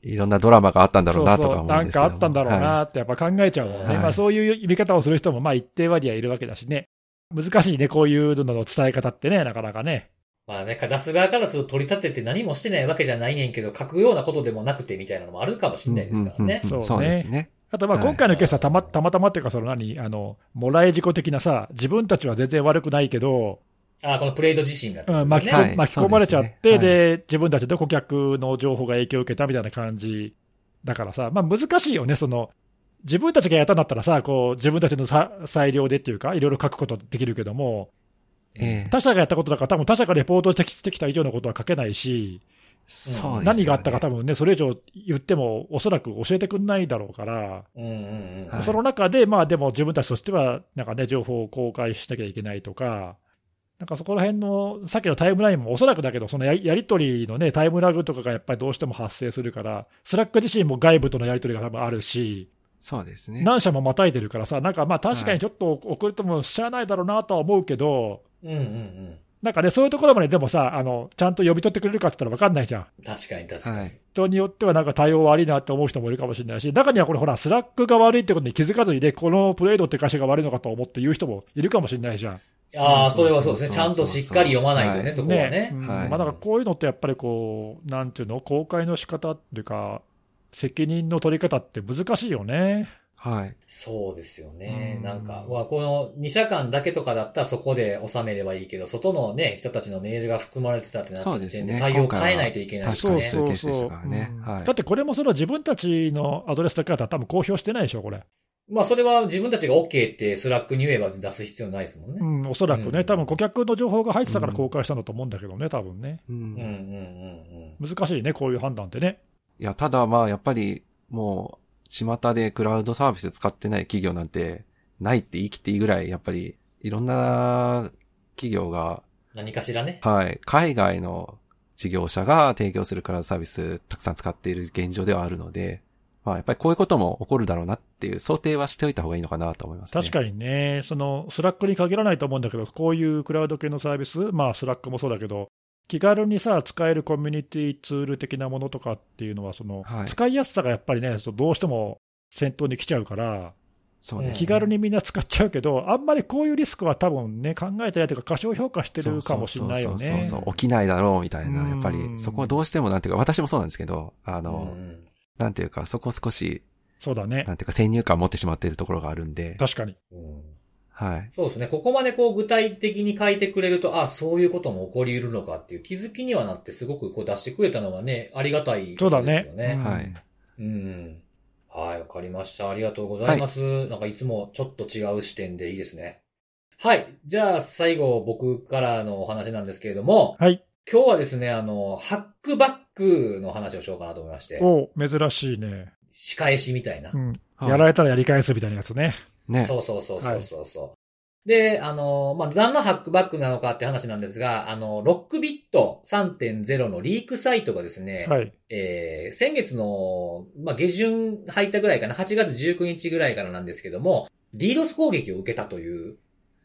[SPEAKER 3] いろんなドラマがあったんだろうなとか思うん
[SPEAKER 2] なん
[SPEAKER 3] ですけども。
[SPEAKER 2] かあったんだろう
[SPEAKER 3] は
[SPEAKER 2] なってやっぱ考えちゃうもんね。
[SPEAKER 3] はい
[SPEAKER 2] まあそういう見方をする人もまあ一定割合いるわけだしね。難しいね、こういうのの伝え方ってね、なかなかね。
[SPEAKER 1] まあね、出す側からすると取り立てて何もしてないわけじゃないねんけど、書くようなことでもなくてみたいなのもあるかもしれないですからね。
[SPEAKER 3] うんうんうん
[SPEAKER 2] そうね
[SPEAKER 3] そうですね。
[SPEAKER 2] あとま今回のケースはたまたまたまっていうか、その何、あの、もらい事故的なさ、自分たちは全然悪くないけど、
[SPEAKER 1] あこのプレイド自身がって
[SPEAKER 2] うん巻き
[SPEAKER 1] ことですよね。
[SPEAKER 3] はい
[SPEAKER 2] 巻き込まれちゃって、
[SPEAKER 3] ですね
[SPEAKER 2] で、自分たちの顧客の情報が影響を受けたみたいな感じだからさ、まあ難しいよね、その、自分たちがやったんだったらさ、こう、自分たちのさ裁量でっていうか、いろいろ書くことできるけども、
[SPEAKER 3] ええ
[SPEAKER 2] 他者がやったことだから、多分他者がレポートしてきた以上のことは書けないし、
[SPEAKER 3] そうですよね。
[SPEAKER 2] 何があったか多分ね、それ以上言っても、おそらく教えてくんないだろうから、
[SPEAKER 1] うんうんうん。
[SPEAKER 3] はい
[SPEAKER 2] その中で、まあでも自分たちとしては、なんかね、情報を公開しなきゃいけないとか、なんかそこら辺の、さっきのタイムラインもおそらくだけど、そのややり取りのね、タイムラグとかがやっぱりどうしても発生するから、スラック自身も外部とのやり取りが多分あるし、
[SPEAKER 3] そうですね。
[SPEAKER 2] 何社もまたいでるからさ、なんかまあ確かにちょっと遅れてもしゃあないだろうなとは思うけど、
[SPEAKER 1] うんうんうん。
[SPEAKER 2] なんかね、そういうところまででもさ、あのちゃんと読み取ってくれるかって言ったら分かんないじゃん。
[SPEAKER 1] 確かに確かに。
[SPEAKER 3] はい。
[SPEAKER 2] 人によってはなんか対応悪いなって思う人もいるかもしれないし、中にはこれ、ほら、スラックが悪いってことに気づかずにね、このプレイドって会社が悪いのかと思って言う人もいるかもしれないじゃん。
[SPEAKER 1] ああ、それはそうですね。ちゃんとしっかり読まないとね、
[SPEAKER 3] はい
[SPEAKER 1] そこはね。
[SPEAKER 2] うん
[SPEAKER 3] はい
[SPEAKER 2] まあ、だからこういうのってやっぱりこう、なんていうの、公開の仕方っていうか、責任の取り方って難しいよね。
[SPEAKER 3] はい。
[SPEAKER 1] そうですよね。
[SPEAKER 2] うん
[SPEAKER 1] なんか、まあこの2社間だけとかだったらそこで収めればいいけど、外のね、人たちのメールが含まれてたってなった時点で
[SPEAKER 3] そうですね
[SPEAKER 1] 対応を変えないといけないですね。
[SPEAKER 3] そうでしたからね
[SPEAKER 2] だってこれもそれは自分たちのアドレスだけだったら多分公表してないでしょ、これ。
[SPEAKER 1] まあそれは自分たちが OK ってスラックに言えば出す必要ないですもんね。
[SPEAKER 2] うん、おそらくね、
[SPEAKER 1] うん
[SPEAKER 2] 多分顧客の情報が入ってたから公開したんだと思うんだけどね、多分ね。
[SPEAKER 3] うん
[SPEAKER 1] うんうんうんうん。
[SPEAKER 2] 難しいね、こういう判断ってね。
[SPEAKER 3] いや、ただまあ、やっぱり、もう、巷でクラウドサービス使ってない企業なんて、ないって言い切っていいぐらい、やっぱり、いろんな企業が、
[SPEAKER 1] 何かしらね。
[SPEAKER 3] はい、海外の事業者が提供するクラウドサービスたくさん使っている現状ではあるので、まあ、やっぱりこういうことも起こるだろうなっていう想定はしておいた方がいいのかなと思いますね。
[SPEAKER 2] 確かにね、そのスラックに限らないと思うんだけど、こういうクラウド系のサービス、まあ、スラックもそうだけど、気軽にさ、使えるコミュニティツール的なものとかっていうのは、その
[SPEAKER 3] はい
[SPEAKER 2] 使いやすさがやっぱりね、どうしても先頭に来ちゃうから、
[SPEAKER 3] そうね。
[SPEAKER 2] 気軽にみんな使っちゃうけど、あんまりこういうリスクは多分ね、考えてないというか、過小評価してるかもしれないよ
[SPEAKER 3] そうそうそう
[SPEAKER 2] ね。
[SPEAKER 3] そう起きないだろうみたいな、やっぱり
[SPEAKER 2] う、ん
[SPEAKER 3] そこはどうしてもなんていうか、私もそうなんですけど、あ
[SPEAKER 1] う
[SPEAKER 3] の、
[SPEAKER 1] ん
[SPEAKER 3] なんていうか、そこ少し、
[SPEAKER 2] そうだね
[SPEAKER 3] な。んていうか、先入観を持ってしまっているところがあるんで、
[SPEAKER 2] 確かに。
[SPEAKER 1] うん
[SPEAKER 3] はい。
[SPEAKER 1] そうですね。ここまでこう具体的に書いてくれると、あそういうことも起こり得るのかっていう気づきにはなって、すごくこう出してくれたのはね、ありがたい
[SPEAKER 2] そうだ
[SPEAKER 1] ことですよ
[SPEAKER 2] ね。うん
[SPEAKER 3] はい。
[SPEAKER 1] うん。はい、わかりました。ありがとうございます。なんかいつもちょっと違う視点でいいですね。はい。じゃあ最後僕からのお話なんですけれども、
[SPEAKER 2] はい。
[SPEAKER 1] 今日はですね、あの、ハックバックの話をしようかなと思いまして、
[SPEAKER 2] お珍しいね。
[SPEAKER 1] 仕返しみたいな
[SPEAKER 2] う。ん。
[SPEAKER 3] はい
[SPEAKER 2] やられたらやり返すみたいなやつね。
[SPEAKER 3] ね。
[SPEAKER 1] そうそうそうそうそうそう。で、あの、まあ、何のハックバックなのかって話なんですが、あの、ロックビット3.0のリークサイトがですね、
[SPEAKER 2] はい。
[SPEAKER 1] えー先月の、まあ、下旬入ったぐらいかな、8月19日ぐらいからなんですけども、DDoS 攻撃を受けたという。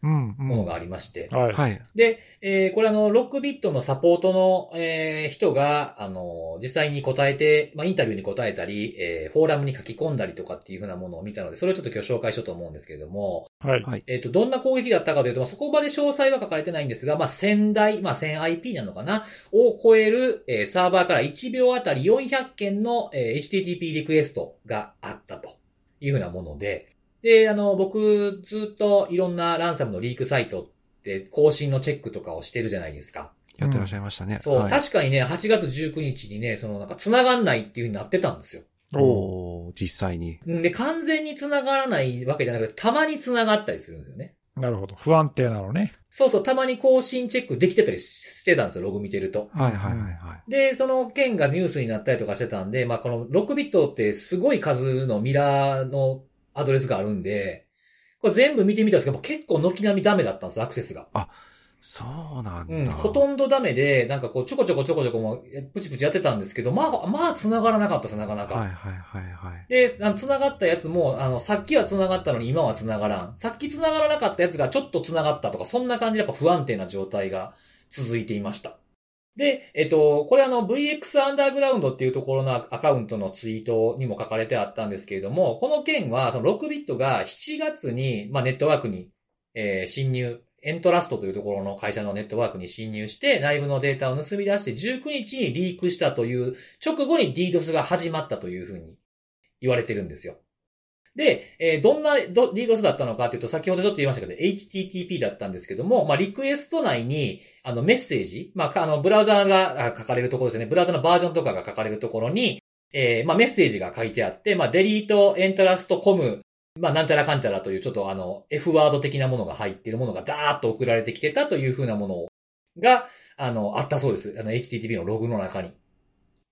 [SPEAKER 1] ものがありまして、
[SPEAKER 2] はい。
[SPEAKER 3] はい。
[SPEAKER 1] で、えーこれあの、ロックビットのサポートの、えー人が、あの、実際に答えて、まあ、インタビューに答えたり、えーフォーラムに書き込んだりとかっていうふうなものを見たので、それをちょっと今日紹介しようと思うんですけれども、
[SPEAKER 2] はい。
[SPEAKER 3] はい。
[SPEAKER 1] えっ、と、どんな攻撃だったかというと、まあそこまで詳細は書かれてないんですが、まあ、1000台、まあ、1000IP なのかなを超える、えーサーバーから1秒あたり400件の、えー HTTP リクエストがあったというふうなもので、で、あの、僕、ずっといろんなランサムのリークサイトって更新のチェックとかをしてるじゃないですか。
[SPEAKER 3] やってらっしゃいましたね。
[SPEAKER 1] そう、
[SPEAKER 3] はい、
[SPEAKER 1] 確かにね、8月19日にね、そのなんか繋がんないっていう風になってたんですよ。
[SPEAKER 2] お
[SPEAKER 3] おー実際に。
[SPEAKER 1] んで、完全に繋がらないわけじゃなくて、たまに繋がったりするんですよね。
[SPEAKER 2] なるほど。不安定なのね。
[SPEAKER 1] そうそう、たまに更新チェックできてたりしてたんですよ、ログ見てると。
[SPEAKER 3] はいはいはいはい。
[SPEAKER 1] で、その件がニュースになったりとかしてたんで、まあ、このロックビットってすごい数のミラーのアドレスがあるんで、これ全部見てみたんですけど、結構軒並みダメだったんです、アクセスが。
[SPEAKER 3] そうなんだ。
[SPEAKER 1] うん、ほとんどダメで、なんかこう、ちょこちょこちょこちょこも、プチプチやってたんですけど、まあ、まあ、繋がらなかったです、なかなか。
[SPEAKER 3] はいはいはいはい。
[SPEAKER 1] で、あの、繋がったやつも、あの、さっきは繋がったのに今は繋がらん。さっき繋がらなかったやつがちょっと繋がったとか、そんな感じでやっぱ不安定な状態が続いていました。で、えっと、これあの、VX アンダーグラウンドっていうところのアカウントのツイートにも書かれてあったんですけれども、この件は、そのロックビットが7月に、まあ、ネットワークに、えー侵入、エントラストというところの会社のネットワークに侵入して、内部のデータを盗み出して19日にリークしたという、直後に DDoS が始まったというふうに言われてるんですよ。で、えーどんなど DDoS だったのかというと、先ほどちょっと言いましたけど、HTTP だったんですけども、まあ、リクエスト内に、あの、メッセージ、まあ、あの、ブラウザーが書かれるところですね。ブラウザのバージョンとかが書かれるところに、えーまあ、メッセージが書いてあって、まあ、デリート、エントラスト、コム、まあ、なんちゃらかんちゃらという、ちょっとあの、F ワード的なものが入っているものがダーッと送られてきてたというふうなものが、あの、あったそうです。あの、HTTP のログの中に。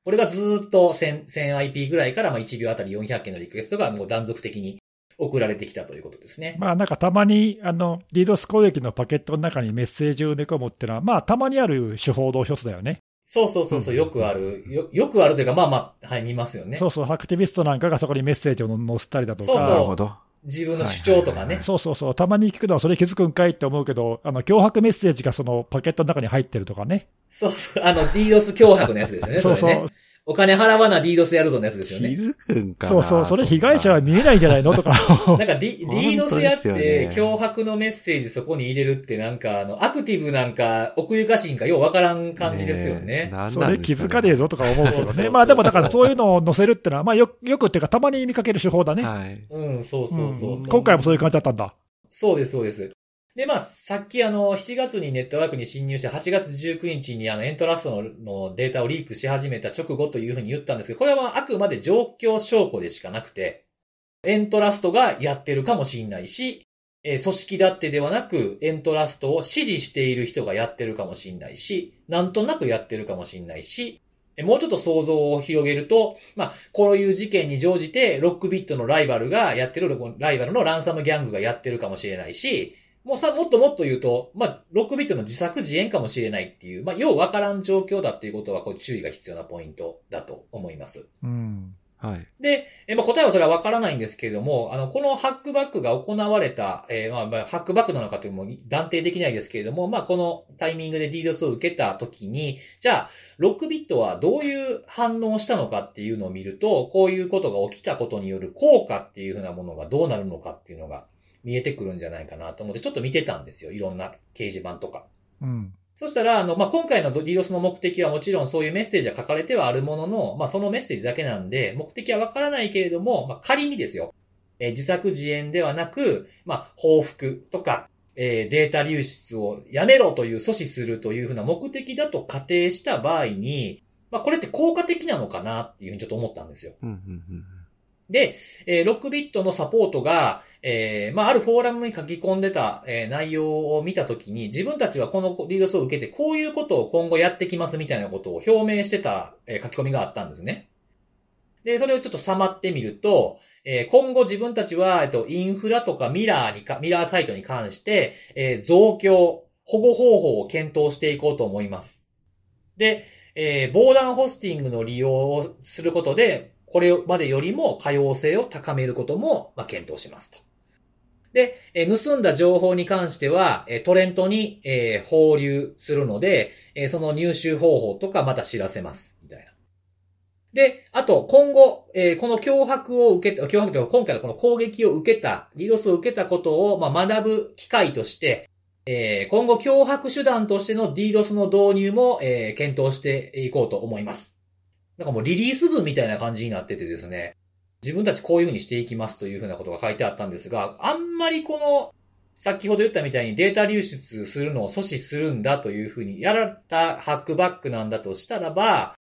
[SPEAKER 1] これがずーっと 1000, 1000IP ぐらいから、まあ、1秒あたり400件のリクエストがもう断続的に送られてきたということですね。
[SPEAKER 2] まあなんかたまに、あの、DDoS 攻撃のパケットの中にメッセージを埋め込むっていうのは、まあたまにある手法の一つだよね。
[SPEAKER 1] そうそうそうそう、よくある、よ、よくあるというか、まあまあ、はい、見ますよね。
[SPEAKER 2] そうそう、アクティビストなんかがそこにメッセージを載せたりだとか。
[SPEAKER 1] そうそう
[SPEAKER 3] なるほど。
[SPEAKER 1] 自分の主張とかね。
[SPEAKER 2] そうそうそう、たまに聞くのはそれ気づくんかいって思うけど、あの、脅迫メッセージがそのパケットの中に入ってるとかね。
[SPEAKER 1] そうそう、あの、DDoS 脅迫のやつですよね、
[SPEAKER 2] そうそう。
[SPEAKER 1] れね。お金払わな DDoS やるぞのやつですよね。
[SPEAKER 3] 気づくんかな
[SPEAKER 2] そうそう、それ被害者は見えないんじゃないの？とか。
[SPEAKER 1] なんか D、DDoS やって
[SPEAKER 3] ね、
[SPEAKER 1] 脅迫のメッセージそこに入れるってなんか、あの、アクティブなんか、奥ゆかしいんかようわからん感じですよね。
[SPEAKER 3] えなん
[SPEAKER 2] それ気づかねえぞとか思うけどね。
[SPEAKER 1] そうそうそう
[SPEAKER 2] まあでもだからそういうのを載せるってのは、まあよよくっていうかたまに見かける手法だね。
[SPEAKER 3] はい。
[SPEAKER 1] うん、そうそうそうそう、
[SPEAKER 2] うん今回もそういう感じだったんだ。
[SPEAKER 1] そうです、そうです。で、まあ、さっきあの、7月にネットワークに侵入して、8月19日にあの、エントラストののデータをリークし始めた直後というふうに言ったんですけど、これはあ、くまで状況証拠でしかなくて、エントラストがやってるかもしれないし、え組織だってではなく、エントラストを支持している人がやってるかもしれないし、なんとなくやってるかもしれないし、もうちょっと想像を広げると、まあ、こういう事件に乗じて、ロックビットのライバルがやってる、ライバルのランサムギャングがやってるかもしれないし、もうさ、もっともっと言うと、まあ、ロックビットの自作自演かもしれないっていう、まあ、ようわからん状況だっていうことは、こう、注意が必要なポイントだと思います。
[SPEAKER 2] うん。
[SPEAKER 3] はい。
[SPEAKER 1] で、えまあ、答えはそれはわからないんですけれども、あの、このハックバックが行われた、えーまあ、まあ、ハックバックなのかというのも断定できないですけれども、まあ、このタイミングで DDoS を受けた時に、じゃあ、ロックビットはどういう反応をしたのかっていうのを見ると、こういうことが起きたことによる効果っていうふうなものがどうなるのかっていうのが見えてくるんじゃないかなと思って、ちょっと見てたんですよ。いろんな掲示板とか。
[SPEAKER 2] うん。
[SPEAKER 1] そしたら、あの、まあ、今回の DDoS の目的はもちろんそういうメッセージは書かれてはあるものの、まあ、そのメッセージだけなんで、目的はわからないけれども、まあ、仮にですよ、えー自作自演ではなく、まあ、報復とか、えーデータ流出をやめろという阻止するというふうな目的だと仮定した場合に、まあ、これって効果的なのかなっていうふうにちょっと思ったんですよ。
[SPEAKER 3] うん、うん、うん。
[SPEAKER 1] で、えーロックビットのサポートが、えーまあ、あるフォーラムに書き込んでた、えー内容を見たときに、自分たちはこの DDoS を受けて、こういうことを今後やってきますみたいなことを表明してた、えー書き込みがあったんですね。で、それをちょっとさまってみると、えー今後自分たちは、えっと、インフラとかミラーにか、ミラーサイトに関して、えー増強、保護方法を検討していこうと思います。で、えー防弾ホスティングの利用をすることで、これまでよりも可用性を高めることも、ま、検討しますと。で、えー盗んだ情報に関しては、えトレントに、え放流するので、えその入手方法とかまた知らせます。みたいな。で、あと、今後、えーこの脅迫を受けた、脅迫というか今回のこの攻撃を受けた、DDoS を受けたことを、まあ、学ぶ機会として、えー今後脅迫手段としての DDoS の導入も、えー検討していこうと思います。なんかもうリリース文みたいな感じになっててですね、自分たちこういうふうにしていきますというふうなことが書いてあったんですが、あんまりこの、先ほど言ったみたいにデータ流出するのを阻止するんだというふうにやられたハックバックなんだとしたらば、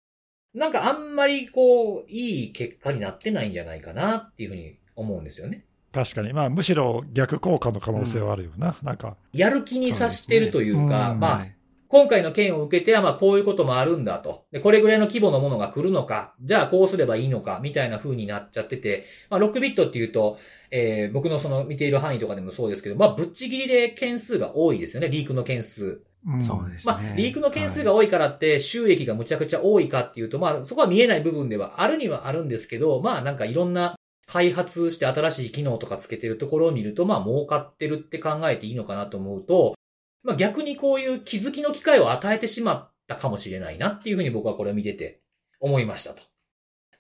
[SPEAKER 1] なんかあんまりこう、いい結果になってないんじゃないかなっていうふうに思うんですよね。
[SPEAKER 2] 確かに。まあむしろ逆効果の可能性はあるよな。なんか。
[SPEAKER 1] やる気にさしてるというか、
[SPEAKER 2] そうねうん
[SPEAKER 1] まあ、
[SPEAKER 3] はい
[SPEAKER 1] 今回の件を受けては、まあ、こういうこともあるんだと。で、これぐらいの規模のものが来るのか、じゃあこうすればいいのか、みたいな風になっちゃってて、まあ、6ビットっていうと、えー僕のその見ている範囲とかでもそうですけど、まあ、ぶっちぎりで件数が多いですよね、リークの件数。
[SPEAKER 2] うん
[SPEAKER 3] そうですね。
[SPEAKER 1] まあ、リークの件数が多いからって、収益がむちゃくちゃ多いかっていうと、まあ、そこは見えない部分ではあるにはあるんですけど、まあ、なんかいろんな開発して新しい機能とかつけてるところを見ると、まあ、儲かってるって考えていいのかなと思うと、まあ、逆にこういう気づきの機会を与えてしまったかもしれないなっていうふうに僕はこれを見てて思いましたと。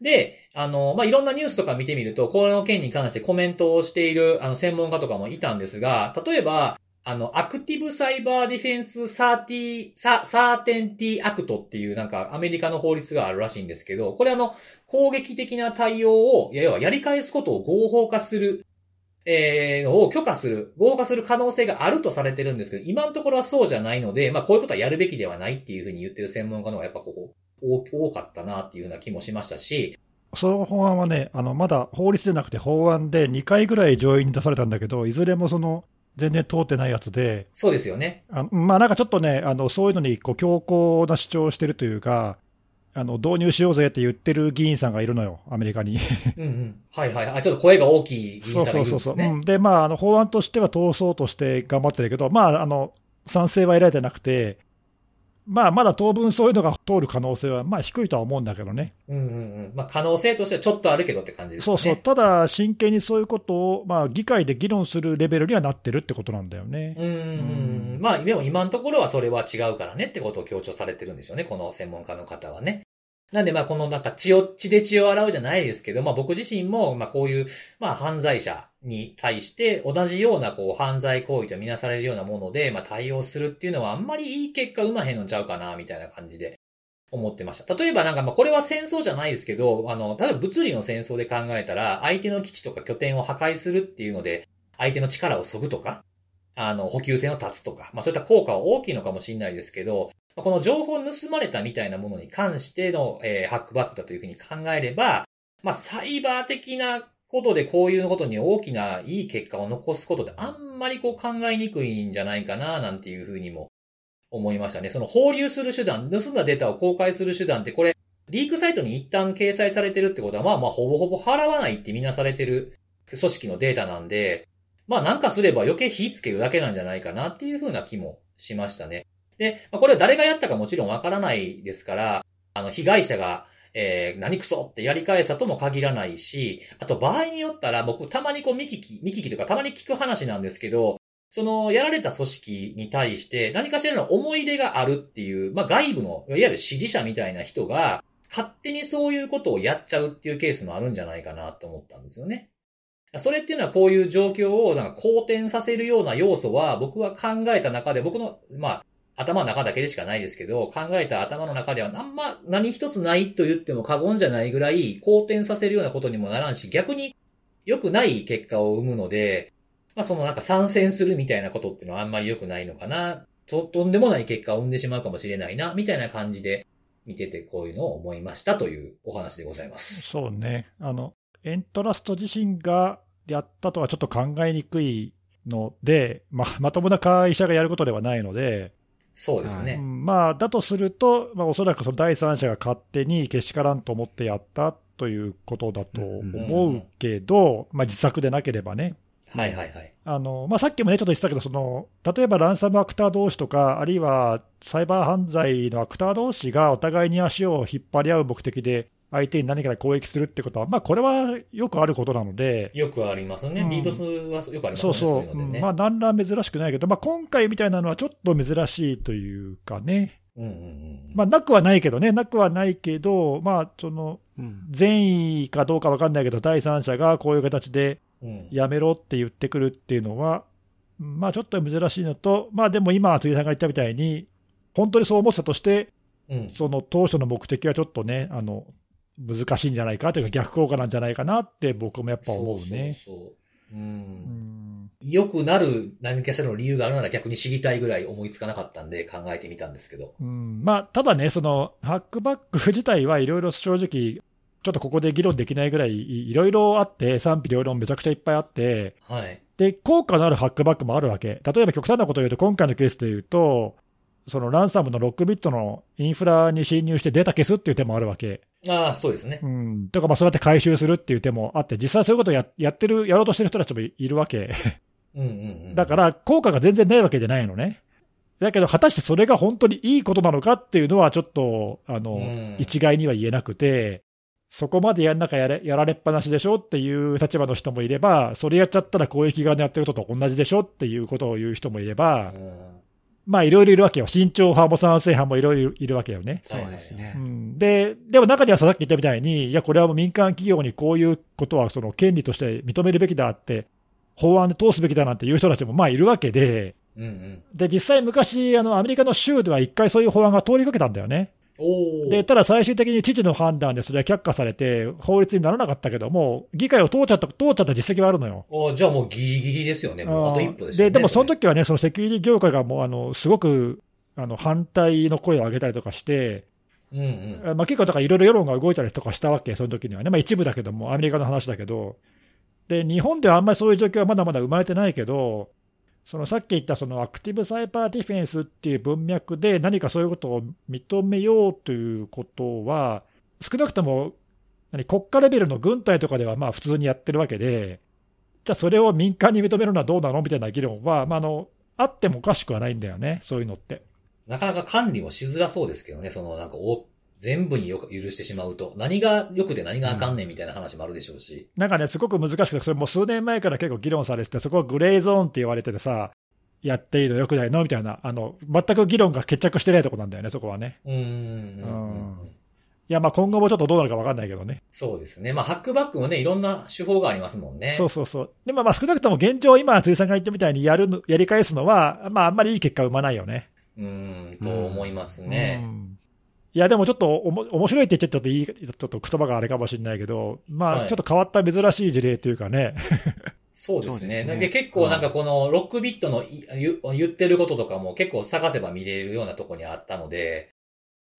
[SPEAKER 1] で、あの、まあ、いろんなニュースとか見てみると、この件に関してコメントをしている、あの、専門家とかもいたんですが、例えば、あの、 Active Cyber Defense Certainty、Certainty Act っていうなんかアメリカの法律があるらしいんですけど、これあの、攻撃的な対応を、いや要はやり返すことを合法化する、えー、のを許可する、合法化する可能性があるとされてるんですけど、今のところはそうじゃないので、まあこういうことはやるべきではないっていうふうに言ってる専門家の方がやっぱここ、多多かったなっていうような気もしましたし、
[SPEAKER 2] その法案はね、あのまだ法律でなくて法案で2回ぐらい上院に出されたんだけど、いずれもその全然通ってないやつで、
[SPEAKER 1] そうですよね。
[SPEAKER 2] あのまあ、なんかちょっとね、あのそういうのにこう強硬な主張をしてるというか、あの導入しようぜって言ってる議員さんがいるのよ、アメリカに。
[SPEAKER 1] うんうん。はいはい。あ、ちょっと声が大きい議員さんがいるんです
[SPEAKER 2] そうそうそう。う
[SPEAKER 1] ね。
[SPEAKER 2] んで、まあ、あの法案としては通そうとして頑張ってるけど、まあ、あの賛成は得られてなくて、まあ、まだ当分そういうのが通る可能性は、まあ、低いとは思うんだけどね。
[SPEAKER 1] うんうんうん。まあ可能性としてはちょっとあるけどって感じですね。
[SPEAKER 2] そうそう。ただ、真剣にそういうことを、まあ、議会で議論するレベルにはなってるってことなんだよね。
[SPEAKER 1] うんうんうん。まあ、でも今のところはそれは違うからねってことを強調されてるんでしょうね。この専門家の方はね。なんでまあこのなんか血を、血で血を洗うじゃないですけど、まあ僕自身もまあこういう、まあ犯罪者に対して同じようなこう犯罪行為とみなされるようなもので、まあ対応するっていうのはあんまりいい結果生まへんのちゃうかな、みたいな感じで思ってました。例えばなんかまあこれは戦争じゃないですけど、あの、例えば物理の戦争で考えたら、相手の基地とか拠点を破壊するっていうので、相手の力を削ぐとか、あの、補給線を断つとか、まあそういった効果は大きいのかもしれないですけど、この情報を盗まれたみたいなものに関しての、えー、ハックバックだというふうに考えれば、まあ、サイバー的なことでこういうことに大きないい結果を残すことであんまりこう考えにくいんじゃないかな、なんていうふうにも思いましたね。その放流する手段、盗んだデータを公開する手段ってこれ、リークサイトに一旦掲載されてるってことは、まあまあほぼほぼ払わないってみなされてる組織のデータなんで、まあなんかすれば余計火つけるだけなんじゃないかなっていうふうな気もしましたね。で、まあ、これは誰がやったかもちろんわからないですから、あの、被害者が、えー、何クソってやり返したとも限らないし、あと場合によったら僕たまにこう見聞き、見聞きとかたまに聞く話なんですけど、その、やられた組織に対して何かしらの思い入れがあるっていう、まあ、外部の、いわゆる支持者みたいな人が、勝手にそういうことをやっちゃうっていうケースもあるんじゃないかなと思ったんですよね。それっていうのはこういう状況をなんか好転させるような要素は僕は考えた中で僕の、まあ、頭の中だけでしかないですけど、考えた頭の中ではあんま何一つないと言っても過言じゃないぐらい好転させるようなことにもならんし、逆に良くない結果を生むので、まあそのなんか参戦するみたいなことっていうのはあんまり良くないのかな、と、とんでもない結果を生んでしまうかもしれないな、みたいな感じで見ててこういうのを思いましたというお話でございます。
[SPEAKER 2] そうね。あの、エントラスト自身がやったとはちょっと考えにくいので、まあ、まともな会社がやることではないので、
[SPEAKER 1] そうですね。
[SPEAKER 2] まあ、だとすると、まあ、おそらくその第三者が勝手にけしからんと思ってやったということだと思うけど、まあ、自作でなければね。
[SPEAKER 1] はいはいはい。
[SPEAKER 2] あの、まあ、さっきもね、ちょっと言ってたけど、その、例えばランサムアクター同士とか、あるいはサイバー犯罪のアクター同士がお互いに足を引っ張り合う目的で相手に何か攻撃するってことは、まあ、これはよくあることなので。
[SPEAKER 1] よくありますね。うん、リードスはよくありますね。
[SPEAKER 2] そうそう。まあ、何ら珍しくないけど、まあ、今回みたいなのはちょっと珍しいというかね。
[SPEAKER 1] うんうんうん、
[SPEAKER 2] まあ、なくはないけどね、なくはないけど、まあ、その、善意かどうかわかんないけど、第三者がこういう形で、やめろって言ってくるっていうのは、まあ、ちょっと珍しいのと、まあ、でも今、杉さんが言ったみたいに、本当にそう思ってたとして、うん、その当初の目的はちょっとね、あの、難しいんじゃないかというか逆効果なんじゃないかなって僕もやっぱ思うね。
[SPEAKER 1] そうそうそう。うん。良くなる何かしらの理由があるなら逆に知りたいぐらい思いつかなかったんで考えてみたんですけど。
[SPEAKER 2] うん。まあ、ただね、その、ハックバック自体はいろいろ正直、ちょっとここで議論できないぐらいいろいろあって、賛否両論めちゃくちゃいっぱいあって、
[SPEAKER 1] はい。
[SPEAKER 2] で、効果のあるハックバックもあるわけ。例えば極端なことを言うと、今回のケースで言うと、そのランサムの6ビットのインフラに侵入してデータ消すっていう手もあるわけ。
[SPEAKER 1] ああ、そうですね。
[SPEAKER 2] うん。とか、まあ、そうやって回収するっていう手もあって、実際そういうことをややってる、やろうとしてる人たちもいるわけ。
[SPEAKER 1] うんうんうん。
[SPEAKER 2] だから、効果が全然ないわけじゃないのね。だけど、果たしてそれが本当にいいことなのかっていうのは、ちょっと、あの、一概には言えなくて、そこまでやんなかやれやられっぱなしでしょっていう立場の人もいれば、それやっちゃったら攻撃側のやってることと同じでしょっていうことを言う人もいれば、まあいろいろいるわけよ。慎重派も賛成派もいろいろいるわけよね。
[SPEAKER 3] そうですね。
[SPEAKER 2] うん、で、でも中にはさっき言ったみたいに、いや、これはもう民間企業にこういうことはその権利として認めるべきだって、法案で通すべきだなんていう人たちもまあいるわけで、
[SPEAKER 1] うんうん、
[SPEAKER 2] で、実際昔、あの、アメリカの州では一回そういう法案が通りかけたんだよね。で、ただ最終的に知事の判断でそれは却下されて、法律にならなかったけども、議会を通っちゃった、通っちゃった実績はあるのよ。
[SPEAKER 1] じゃあもうギリギリですよね。もうあと一歩です
[SPEAKER 2] ね。で、でもその時はね、そのセキュリティ業界がもう、あの、すごく、あの、反対の声を上げたりとかして、
[SPEAKER 1] うんうん、
[SPEAKER 2] まあ結構だからいろいろ世論が動いたりとかしたわけ、その時にはね。まあ一部だけども、アメリカの話だけど。で、日本ではあんまりそういう状況はまだまだ生まれてないけど、そのさっき言ったそのアクティブサイバーディフェンスっていう文脈で何かそういうことを認めようということは、少なくとも国家レベルの軍隊とかではまあ普通にやってるわけで、じゃあそれを民間に認めるのはどうなのみたいな議論は、まあ、あのあってもおかしくはないんだよね、そういうのって。
[SPEAKER 1] なかなか管理もしづらそうですけどね、そのなんか全部によく許してしまうと、何が良くて何があかんねんみたいな話もあるでしょうし、
[SPEAKER 2] うん、なんかね、すごく難しくて、それもう数年前から結構議論されてて、そこはグレーゾーンって言われててさ、やっていいの良くないのみたいな、あの、全く議論が決着してないとこなんだよね、そこはね。
[SPEAKER 1] うん。うん。
[SPEAKER 2] いいや、まあ今後もちょっとどうなるかわかんないけどね。
[SPEAKER 1] そうですね。まあ、ハックバックもね、いろんな手法がありますもんね。
[SPEAKER 2] そうそうそう。でもまあ少なくとも現状、今、辻さんが言ったみたいにやるの、やり返すのは、まああんまりいい結果生まないよね。
[SPEAKER 1] うーん、と思いますね。
[SPEAKER 2] うんいや、でもちょっとおも面白いって言っちゃちょっといい、ちょっと言葉があれかもしれないけど、まあ、
[SPEAKER 1] はい
[SPEAKER 2] ちょっと変わった珍しい事例というかね。
[SPEAKER 1] そうですね。
[SPEAKER 3] ですね
[SPEAKER 1] で結構なんかこのロックビットのい言言ってることとかも結構探せば見れるようなとこにあったので、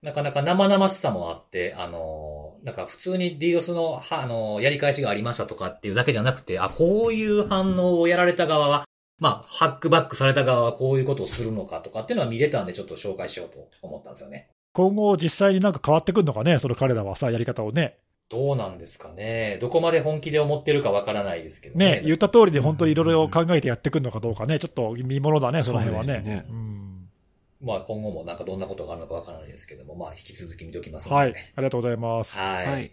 [SPEAKER 1] なかなか生々しさもあって、あの、なんか普通に DOS の、はあの、やり返しがありましたとかっていうだけじゃなくて、あ、こういう反応をやられた側は、まあ、ハックバックされた側はこういうことをするのかとかっていうのは見れたんでちょっと紹介しようと思ったんですよね。
[SPEAKER 2] 今後実際になんか変わってくるのかね、その彼らはさ、やり方をね。
[SPEAKER 1] どうなんですかね。どこまで本気で思ってるかわからないですけどね。
[SPEAKER 2] ね、言った通りで本当にいろいろ考えてやってくるのかどうかね、ちょっと見ものだね、その辺はね
[SPEAKER 3] そうですね。
[SPEAKER 2] うん
[SPEAKER 1] まあ今後もなんかどんなことがあるのかわからないですけども、まあ引き続き見ときますので、
[SPEAKER 2] はい
[SPEAKER 1] ね。、
[SPEAKER 2] ありがとうございます。
[SPEAKER 1] はい。
[SPEAKER 3] はい。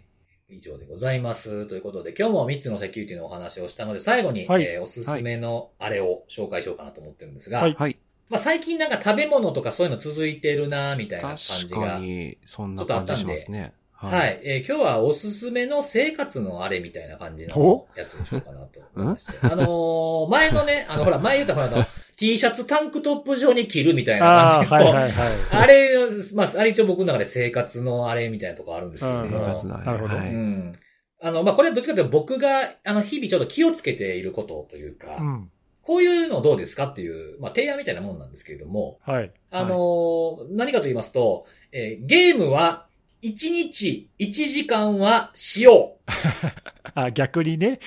[SPEAKER 1] 以上でございます。ということで、今日も3つのセキュリティのお話をしたので、最後に、
[SPEAKER 2] はい
[SPEAKER 1] えーおすすめのあれを紹介しようかなと思ってるんですが、
[SPEAKER 2] はい
[SPEAKER 3] はい。
[SPEAKER 1] まあ最近なんか食べ物とかそういうの続いてるなみたいな感
[SPEAKER 3] 確
[SPEAKER 1] じが。
[SPEAKER 3] かに、そんな感じしますね。
[SPEAKER 1] はい、えー今日はおすすめの生活のあれみたいな感じの
[SPEAKER 2] お？
[SPEAKER 1] やつにしようかなと思いまして。あのー前のね、あの、ほら、前言ったほら、あの、T シャツタンクトップ上に着るみたいな
[SPEAKER 2] ああ、
[SPEAKER 1] 感じの、
[SPEAKER 2] はいはいはい。
[SPEAKER 1] あれ、まあ、あれ一応僕の中で生活のあれみたいなとこあるんですけど
[SPEAKER 3] 生活のあれ
[SPEAKER 2] なるほど
[SPEAKER 3] はい
[SPEAKER 1] うん。あの、まあ、これはどっちかというと僕が、あの、日々ちょっと気をつけていることというか、
[SPEAKER 2] うん。
[SPEAKER 1] こういうのどうですかっていう、まあ、提案みたいなもんなんですけれども、
[SPEAKER 2] はい。
[SPEAKER 1] あのー何かと言いますと、えーゲームは1日1時間はしよう。
[SPEAKER 2] あ、逆にね。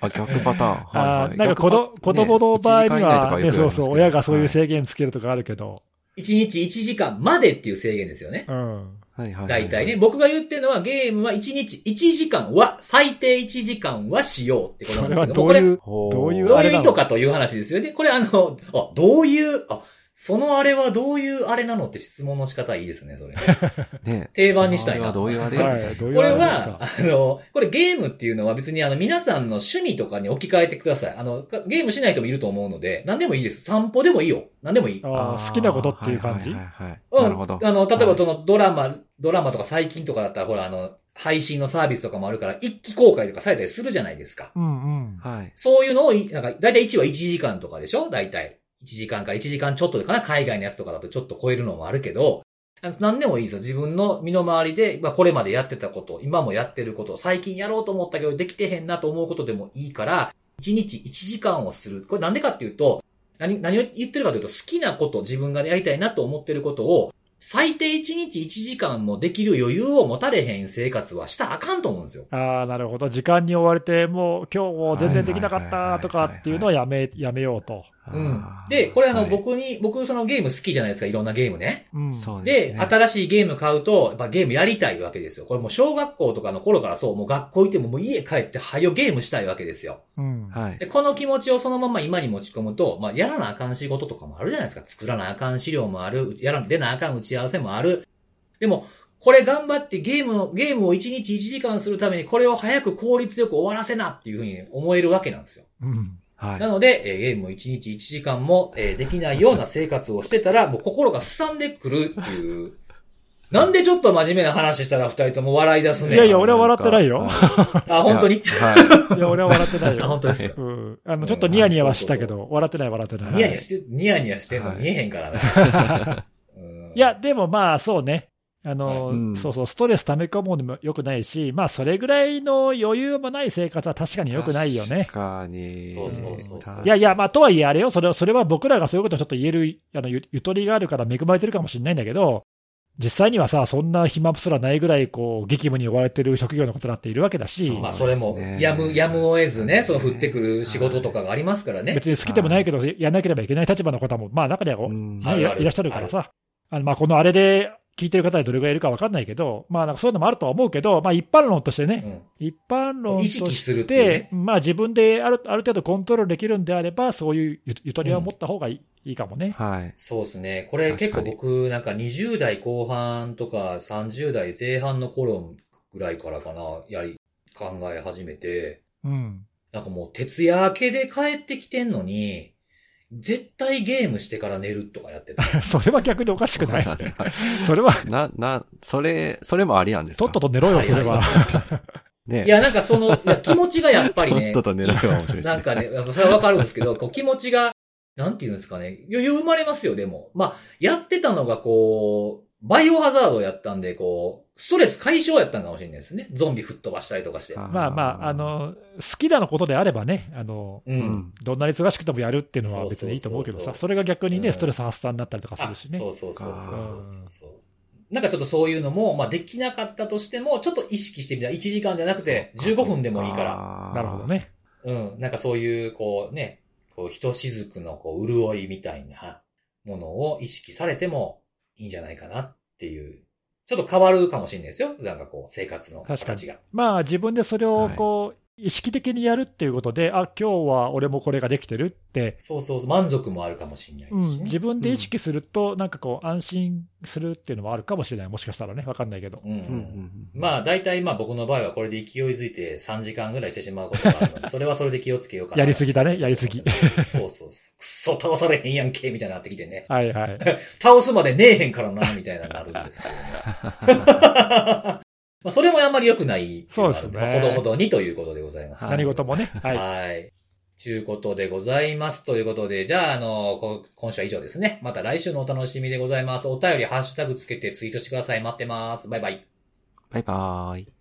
[SPEAKER 3] あ、逆パターン。はい
[SPEAKER 2] あ
[SPEAKER 3] はい
[SPEAKER 2] なんか子ど子供の場合には、ね、そうそう、親がそういう
[SPEAKER 3] 制
[SPEAKER 2] 制限つけるとかあるけど。
[SPEAKER 1] 1日1時間までっていう制限ですよね。
[SPEAKER 2] うん。
[SPEAKER 3] はいはい。
[SPEAKER 1] 大体ね。。僕が言ってるのはゲームは1日1時間は、最低1時間はしようってことなんですけども、これ
[SPEAKER 2] どういう、
[SPEAKER 3] ほ
[SPEAKER 2] どういう
[SPEAKER 1] 意図かという話ですよね。これあの、あ、どういう、あ、そのあれはどういうあれなのって質問の仕方いいですね、それ。
[SPEAKER 3] ね
[SPEAKER 1] 定番にしたいな
[SPEAKER 3] そのあれはどういうあれ？
[SPEAKER 2] はい、どういう
[SPEAKER 1] これは
[SPEAKER 2] か。、
[SPEAKER 1] あの、これゲームっていうのは別にあの皆さんの趣味とかに置き換えてください。あの、かゲームしない人もいると思うので、何でもいいです。散歩でもいいよ。何でもいい。
[SPEAKER 2] あー好きなことっていう感じ？
[SPEAKER 3] はいはいはい
[SPEAKER 1] うん。
[SPEAKER 3] なるほど。
[SPEAKER 1] あの、例えば
[SPEAKER 3] はい
[SPEAKER 1] そのドラマ、ドラマとか最近とかだったらほらあの、配信のサービスとかもあるから一気公開とかされたりするじゃないですか。
[SPEAKER 2] うんうん。
[SPEAKER 3] はい。
[SPEAKER 1] そういうのをい、なんか、だいたい1は1時間とかでしょ？大体。1時間から1時間ちょっとかな海外のやつとかだとちょっと超えるのもあるけど、何でもいいですよ。自分の身の回りで、まあこれまでやってたこと、今もやってること、最近やろうと思ったけどできてへんなと思うことでもいいから、1日1時間をする。これなんでかっていうと、何、何を言ってるかというと、好きなこと、自分がやりたいなと思ってることを、最低1日1時間もできる余裕を持たれへん生活はしたらあかんと思うんですよ。
[SPEAKER 2] ああ、なるほど。時間に追われて、もう今日も全然できなかったとかっていうのはやめ、やめようと。
[SPEAKER 1] うんで、これあの、
[SPEAKER 3] はい
[SPEAKER 1] 僕に、僕そのゲーム好きじゃないですか、いろんなゲームね。
[SPEAKER 2] うん。
[SPEAKER 3] そうです
[SPEAKER 1] で、
[SPEAKER 3] ね。
[SPEAKER 1] 新しいゲーム買うと、やっぱゲームやりたいわけですよ。これもう小学校とかの頃からそう、もう学校行ってももう家帰ってはよゲームしたいわけですよ。
[SPEAKER 2] うん。
[SPEAKER 3] はい
[SPEAKER 1] で、。この気持ちをそのまま今に持ち込むと、まあ、やらなあかん仕事とかもあるじゃないですか。作らなあかん資料もある、やら出なあかん打ち合わせもある。でも、これ頑張ってゲームの、ゲームを1日1時間するためにこれを早く効率よく終わらせなっていうふうに思えるわけなんですよ。
[SPEAKER 2] うん。
[SPEAKER 3] はい
[SPEAKER 1] な。ので、えーゲームを1日1時間も、えーできないような生活をしてたら、もう心がすさんでくるっていう。なんでちょっと真面目な話したら二人とも笑い出すねん
[SPEAKER 2] いやいや俺は笑ってないよ
[SPEAKER 1] あ、本当に？
[SPEAKER 3] はい
[SPEAKER 2] や、俺は笑ってない
[SPEAKER 1] あ、
[SPEAKER 2] よ。
[SPEAKER 1] 本当ですか？
[SPEAKER 2] うん。あの、ちょっとニヤニヤはしたけど、笑ってない笑ってない。
[SPEAKER 1] ニヤニヤして、ニヤニヤしてんの
[SPEAKER 3] はい
[SPEAKER 1] 見えへんからね。うん
[SPEAKER 2] いや、でもまあ、そうね。あの、
[SPEAKER 3] はい。うん。
[SPEAKER 2] そうそう、ストレス溜め込むのも良くないし、まあ、それぐらいの余裕もない生活は確かに良くないよね。
[SPEAKER 3] 確。かに。
[SPEAKER 1] そうそうそうそう。
[SPEAKER 2] いやいや、まあ、とはいえあれよ、それは、それは僕らがそういうことをちょっと言える、あの、ゆゆとりがあるから恵まれてるかもしれないんだけど、実際にはさ、そんな暇すらないぐらい、こう、激務に追われてる職業の方だっているわけだし、
[SPEAKER 1] まあ、それもやむ、やむを得ずね、その降ってくる仕事とかがありますからね。
[SPEAKER 2] 別に好きでもないけど、やらなければいけない立場の方も、まあ、中には、いらっしゃるからさ、あのまあ、このあれで聞いてる方にどれぐらいいるか分かんないけど、まあ、なんかそういうのもあるとは思うけど、まあ、一般論としてね、
[SPEAKER 1] うん
[SPEAKER 2] 一般論とし
[SPEAKER 1] ってね、
[SPEAKER 2] まあ、自分であるある程度コントロールできるんであれば、そういうゆゆとりを持った方がいい,、いいかもね。
[SPEAKER 3] はい。
[SPEAKER 1] そうですね。これ結構僕、なんか20代後半とか30代前半の頃ぐらいからかな、やり、考え始めて、
[SPEAKER 2] うん。
[SPEAKER 1] なんかもう徹夜明けで帰ってきてんのに、絶対ゲームしてから寝るとかやってた。
[SPEAKER 2] それは逆におかしくないそれは、
[SPEAKER 3] な、な、それ、それもありなんですか？
[SPEAKER 2] とっとと寝ろよ、それは。
[SPEAKER 3] ね
[SPEAKER 1] いや、なんかその、気持ちがやっぱりね
[SPEAKER 3] とっ、とと寝るのが面白いですね。
[SPEAKER 1] なんかね、それはわかるんですけど、こう気持ちが、なんていうんですかね、余裕生まれますよ、でも。まあ、やってたのがこう、バイオハザードやったんで、こう、ストレス解消やったんかもしれないですね。ゾンビ吹っ飛ばしたりとかして。
[SPEAKER 2] まあまあ、あ、の、好きなのことであればね、あの、
[SPEAKER 1] う。
[SPEAKER 3] うんん。
[SPEAKER 2] どんなに忙しくてもやるっていうのは別にいいと思うけどさ、
[SPEAKER 1] そ
[SPEAKER 2] れが逆にね、
[SPEAKER 1] うん
[SPEAKER 2] ストレス発散になったりとかす
[SPEAKER 1] あ
[SPEAKER 2] るしね。
[SPEAKER 1] そうそうそうそう。なんかちょっとそういうのも、まあできなかったとしても、ちょっと意識してみたら、1時間じゃなくて、15分でもいいから。
[SPEAKER 3] ら
[SPEAKER 2] なるほど。ね。
[SPEAKER 1] うん。なんかそういう、こうね、こう、ひとしずくのこう、潤いみたいなものを意識されてもいいんじゃないかなっていう。ちょっと変わるかもしれないですよ。なんかこう、生活の形が。
[SPEAKER 2] まあ自分でそれをこう、意識的にやるっていうことで、あ、今日は俺もこれができてるって、
[SPEAKER 1] そうそうそう、満足もあるかもしれないし、
[SPEAKER 2] う
[SPEAKER 1] ね
[SPEAKER 2] ん、自分で意識すると、なんかこう、安心するっていうのもあるかもしれない。もしかしたらね、わかんないけど。
[SPEAKER 1] うんうん
[SPEAKER 3] うんうん
[SPEAKER 1] まあ、大体まあ僕の場合はこれで勢いづいて3時間ぐらいしてしまうことがあるので、それはそれで気をつけようかな。
[SPEAKER 2] やりすぎだねやりすぎ
[SPEAKER 1] そうそうそう。くっそ倒されへんやんけ、みたいになってきてね。
[SPEAKER 2] はいはい。
[SPEAKER 1] 倒すまでねえへんからな、みたいなのがあるんですけどね。まあ、それもあんまり良くない。
[SPEAKER 2] そうですね
[SPEAKER 1] ほどほどにということでございます。
[SPEAKER 3] はい
[SPEAKER 2] 何事もね。はい。
[SPEAKER 1] はい。ちゅうことでございます。ということで、じゃあ、あの、こ今週は以上ですね。また来週のお楽しみでございます。お便り、ハッシュタグつけてツイートしてください。待ってます。バイバイ。
[SPEAKER 3] バイバーイ。